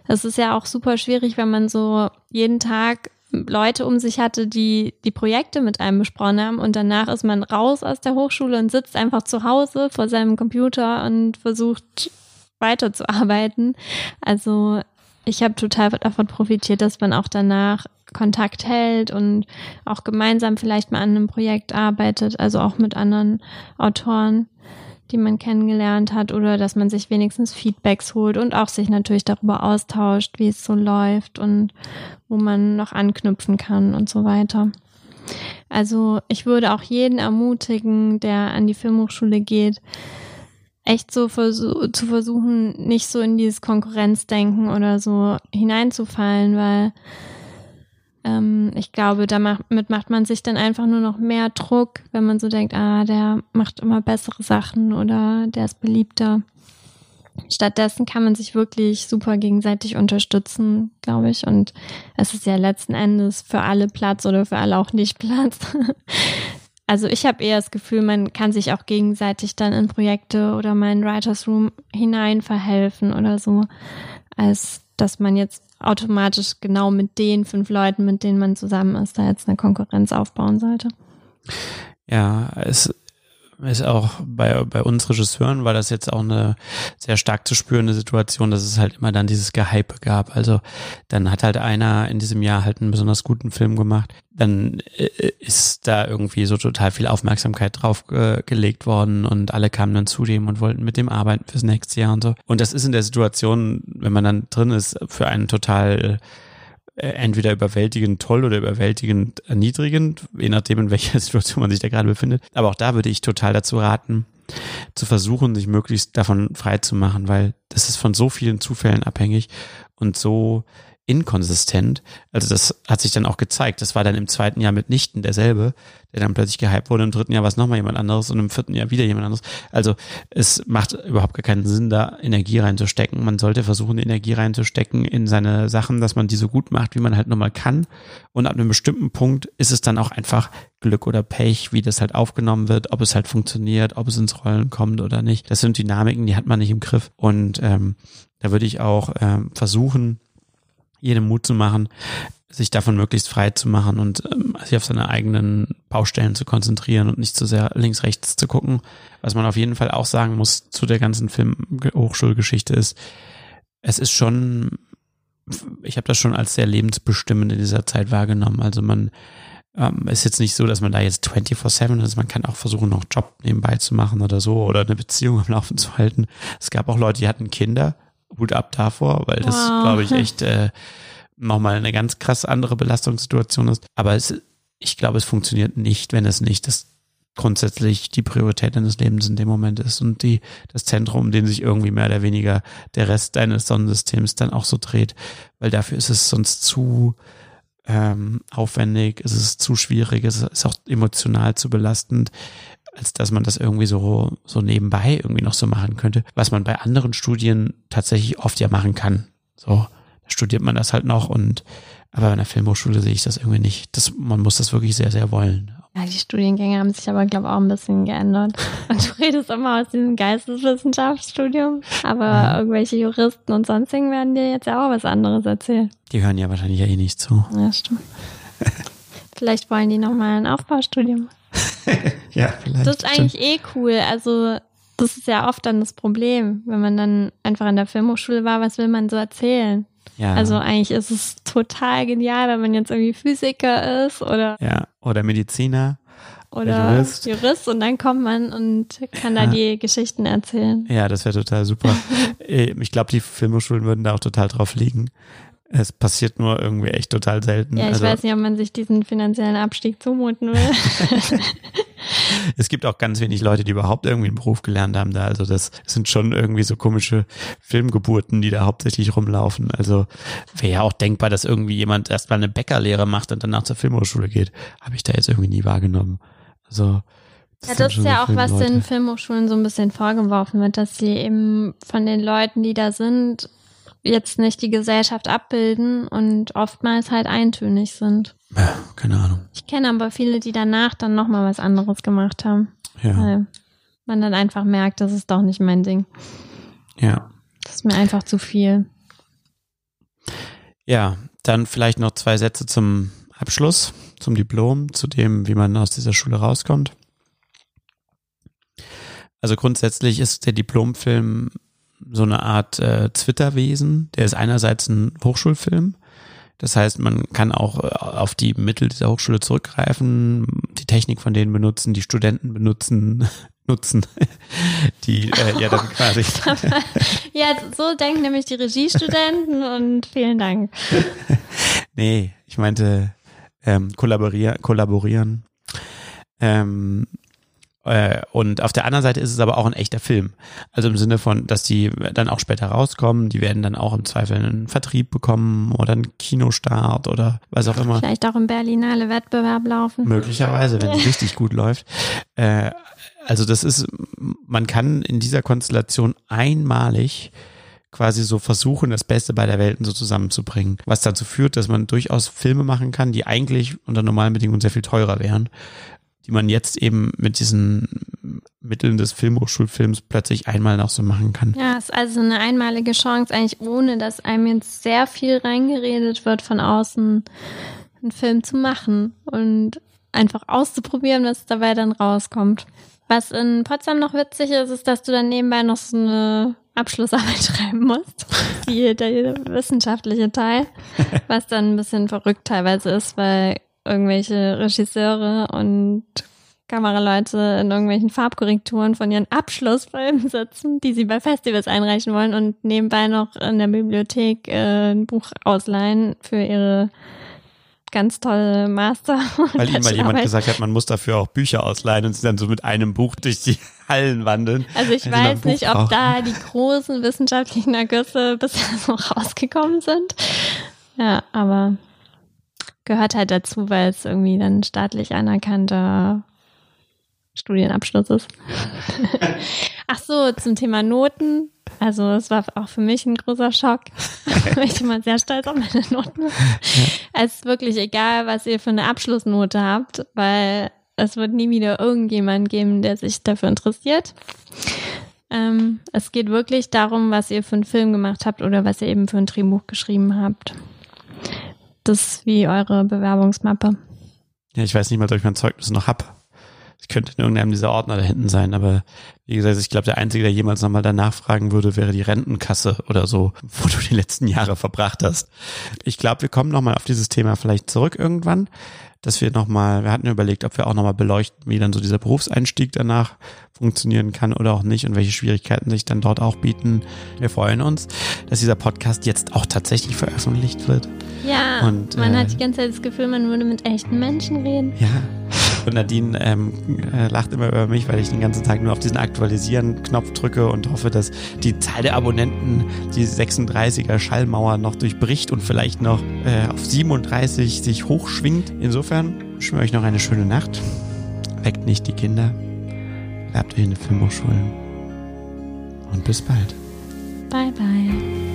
es ist ja auch super schwierig, wenn man so jeden Tag Leute um sich hatte, die die Projekte mit einem besprochen haben und danach ist man raus aus der Hochschule und sitzt einfach zu Hause vor seinem Computer und versucht weiterzuarbeiten. Also ich habe total davon profitiert, dass man auch danach Kontakt hält und auch gemeinsam vielleicht mal an einem Projekt arbeitet, also auch mit anderen Autoren die man kennengelernt hat oder dass man sich wenigstens Feedbacks holt und auch sich natürlich darüber austauscht, wie es so läuft und wo man noch anknüpfen kann und so weiter. Also ich würde auch jeden ermutigen, der an die Filmhochschule geht, echt so versuch zu versuchen, nicht so in dieses Konkurrenzdenken oder so hineinzufallen, weil ähm, ich glaube, damit macht man sich dann einfach nur noch mehr Druck, wenn man so denkt, ah, der macht immer bessere Sachen oder der ist beliebter. Stattdessen kann man sich wirklich super gegenseitig unterstützen, glaube ich. Und es ist ja letzten Endes für alle Platz oder für alle auch nicht Platz. Also ich habe eher das Gefühl, man kann sich auch gegenseitig dann in Projekte oder meinen Writers Room hinein verhelfen oder so, als dass man jetzt automatisch genau mit den fünf Leuten, mit denen man zusammen ist, da jetzt eine Konkurrenz aufbauen sollte. Ja, es ist auch bei, bei uns Regisseuren war das jetzt auch eine sehr stark zu spürende Situation, dass es halt immer dann dieses Gehype gab. Also dann hat halt einer in diesem Jahr halt einen besonders guten Film gemacht. Dann äh, ist da irgendwie so total viel Aufmerksamkeit drauf äh, gelegt worden und alle kamen dann zu dem und wollten mit dem arbeiten fürs nächste Jahr und so. Und das ist in der Situation, wenn man dann drin ist, für einen total entweder überwältigend toll oder überwältigend erniedrigend, je nachdem, in welcher Situation man sich da gerade befindet. Aber auch da würde ich total dazu raten, zu versuchen, sich möglichst davon frei zu machen, weil das ist von so vielen Zufällen abhängig und so inkonsistent. Also das hat sich dann auch gezeigt. Das war dann im zweiten Jahr mitnichten derselbe, der dann plötzlich gehypt wurde. Im dritten Jahr war es nochmal jemand anderes und im vierten Jahr wieder jemand anderes. Also es macht überhaupt gar keinen Sinn, da Energie reinzustecken. Man sollte versuchen, Energie reinzustecken in seine Sachen, dass man die so gut macht, wie man halt nochmal kann. Und ab einem bestimmten Punkt ist es dann auch einfach Glück oder Pech, wie das halt aufgenommen wird, ob es halt funktioniert, ob es ins Rollen kommt oder nicht. Das sind Dynamiken, die hat man nicht im Griff. Und ähm, da würde ich auch ähm, versuchen, jedem Mut zu machen, sich davon möglichst frei zu machen und ähm, sich auf seine eigenen Baustellen zu konzentrieren und nicht zu sehr links, rechts zu gucken. Was man auf jeden Fall auch sagen muss zu der ganzen Film-Hochschulgeschichte ist, es ist schon, ich habe das schon als sehr lebensbestimmend in dieser Zeit wahrgenommen. Also man ähm, ist jetzt nicht so, dass man da jetzt 24-7 ist. Man kann auch versuchen, noch Job nebenbei zu machen oder so oder eine Beziehung am Laufen zu halten. Es gab auch Leute, die hatten Kinder Hut ab davor, weil das, wow. glaube ich, echt äh, nochmal eine ganz krass andere Belastungssituation ist. Aber es, ich glaube, es funktioniert nicht, wenn es nicht das grundsätzlich die Priorität deines Lebens in dem Moment ist und die, das Zentrum, um den sich irgendwie mehr oder weniger der Rest deines Sonnensystems dann auch so dreht, weil dafür ist es sonst zu ähm, aufwendig, es ist zu schwierig, es ist auch emotional zu belastend, als dass man das irgendwie so, so nebenbei irgendwie noch so machen könnte, was man bei anderen Studien tatsächlich oft ja machen kann. So, da studiert man das halt noch und aber an der Filmhochschule sehe ich das irgendwie nicht. Das, man muss das wirklich sehr, sehr wollen. Ja, die Studiengänge haben sich aber, glaube ich, auch ein bisschen geändert. Und du redest immer aus diesem Geisteswissenschaftsstudium, aber ja. irgendwelche Juristen und sonstigen werden dir jetzt ja auch was anderes erzählen. Die hören ja wahrscheinlich ja eh nicht zu. Ja, stimmt. vielleicht wollen die nochmal ein Aufbaustudium. ja, vielleicht. Das ist eigentlich eh cool. Also, das ist ja oft dann das Problem, wenn man dann einfach an der Filmhochschule war, was will man so erzählen? Ja. Also eigentlich ist es total genial, wenn man jetzt irgendwie Physiker ist oder ja oder Mediziner oder Jurist. Jurist und dann kommt man und kann ja. da die Geschichten erzählen. Ja, das wäre total super. Äh, ich glaube, die Filmhochschulen würden da auch total drauf liegen. Es passiert nur irgendwie echt total selten. Ja, ich also, weiß nicht, ob man sich diesen finanziellen Abstieg zumuten will. es gibt auch ganz wenig Leute, die überhaupt irgendwie einen Beruf gelernt haben da. Also das sind schon irgendwie so komische Filmgeburten, die da hauptsächlich rumlaufen. Also wäre ja auch denkbar, dass irgendwie jemand erstmal eine Bäckerlehre macht und danach zur Filmhochschule geht. Habe ich da jetzt irgendwie nie wahrgenommen. Also das ja, das ist ja auch, was den Filmhochschulen so ein bisschen vorgeworfen wird, dass sie eben von den Leuten, die da sind, jetzt nicht die Gesellschaft abbilden und oftmals halt eintönig sind. Ja, keine Ahnung. Ich kenne aber viele, die danach dann nochmal was anderes gemacht haben. Ja. Weil man dann einfach merkt, das ist doch nicht mein Ding. Ja. Das ist mir einfach zu viel. Ja, dann vielleicht noch zwei Sätze zum Abschluss, zum Diplom, zu dem, wie man aus dieser Schule rauskommt. Also grundsätzlich ist der Diplomfilm so eine Art äh, Twitter-Wesen. Der ist einerseits ein Hochschulfilm. Das heißt, man kann auch äh, auf die Mittel dieser Hochschule zurückgreifen, die Technik von denen benutzen, die Studenten benutzen, nutzen, die äh, ja dann quasi. ja, so denken nämlich die Regiestudenten und vielen Dank. nee, ich meinte ähm, kollaborieren, kollaborieren. Ähm, äh, und auf der anderen Seite ist es aber auch ein echter Film. Also im Sinne von, dass die dann auch später rauskommen, die werden dann auch im Zweifel einen Vertrieb bekommen oder einen Kinostart oder was auch immer. Vielleicht auch im Berlinale Wettbewerb laufen. Möglicherweise, wenn es richtig gut läuft. Äh, also das ist, man kann in dieser Konstellation einmalig quasi so versuchen, das Beste bei der Welten so zusammenzubringen. Was dazu führt, dass man durchaus Filme machen kann, die eigentlich unter normalen Bedingungen sehr viel teurer wären die man jetzt eben mit diesen Mitteln des Filmhochschulfilms plötzlich einmal noch so machen kann. Ja, es ist also eine einmalige Chance, eigentlich ohne dass einem jetzt sehr viel reingeredet wird von außen, einen Film zu machen und einfach auszuprobieren, was dabei dann rauskommt. Was in Potsdam noch witzig ist, ist, dass du dann nebenbei noch so eine Abschlussarbeit schreiben musst. Die, der wissenschaftliche Teil, was dann ein bisschen verrückt teilweise ist, weil irgendwelche Regisseure und Kameraleute in irgendwelchen Farbkorrekturen von ihren Abschlussfilmen sitzen, die sie bei Festivals einreichen wollen und nebenbei noch in der Bibliothek äh, ein Buch ausleihen für ihre ganz tolle Master. Weil ihm mal jemand gesagt hat, man muss dafür auch Bücher ausleihen und sie dann so mit einem Buch durch die Hallen wandeln. Also ich weiß nicht, ob da die großen wissenschaftlichen Ergüsse bisher so rausgekommen sind. Ja, aber gehört halt dazu, weil es irgendwie dann staatlich anerkannter Studienabschluss ist. Ach so, zum Thema Noten. Also es war auch für mich ein großer Schock. ich bin mal sehr stolz auf meine Noten. Es ist wirklich egal, was ihr für eine Abschlussnote habt, weil es wird nie wieder irgendjemand geben, der sich dafür interessiert. Ähm, es geht wirklich darum, was ihr für einen Film gemacht habt oder was ihr eben für ein Drehbuch geschrieben habt das wie eure Bewerbungsmappe. Ja, ich weiß nicht mal, ob ich mein Zeugnis noch hab. Es könnte in irgendeinem dieser Ordner da hinten sein, aber wie gesagt, ich glaube, der Einzige, der jemals nochmal danach fragen würde, wäre die Rentenkasse oder so, wo du die letzten Jahre verbracht hast. Ich glaube, wir kommen nochmal auf dieses Thema vielleicht zurück irgendwann, dass wir nochmal, wir hatten überlegt, ob wir auch nochmal beleuchten, wie dann so dieser Berufseinstieg danach funktionieren kann oder auch nicht und welche Schwierigkeiten sich dann dort auch bieten. Wir freuen uns, dass dieser Podcast jetzt auch tatsächlich veröffentlicht wird. Ja, und man äh, hat die ganze Zeit das Gefühl, man würde mit echten Menschen reden. Ja. Und Nadine ähm, äh, lacht immer über mich, weil ich den ganzen Tag nur auf diesen Aktualisieren-Knopf drücke und hoffe, dass die Zahl der Abonnenten die 36er Schallmauer noch durchbricht und vielleicht noch äh, auf 37 sich hochschwingt. Insofern wünschen wir euch noch eine schöne Nacht. Weckt nicht die Kinder. Bleibt euch in den Filmhochschulen. Und bis bald. Bye, bye.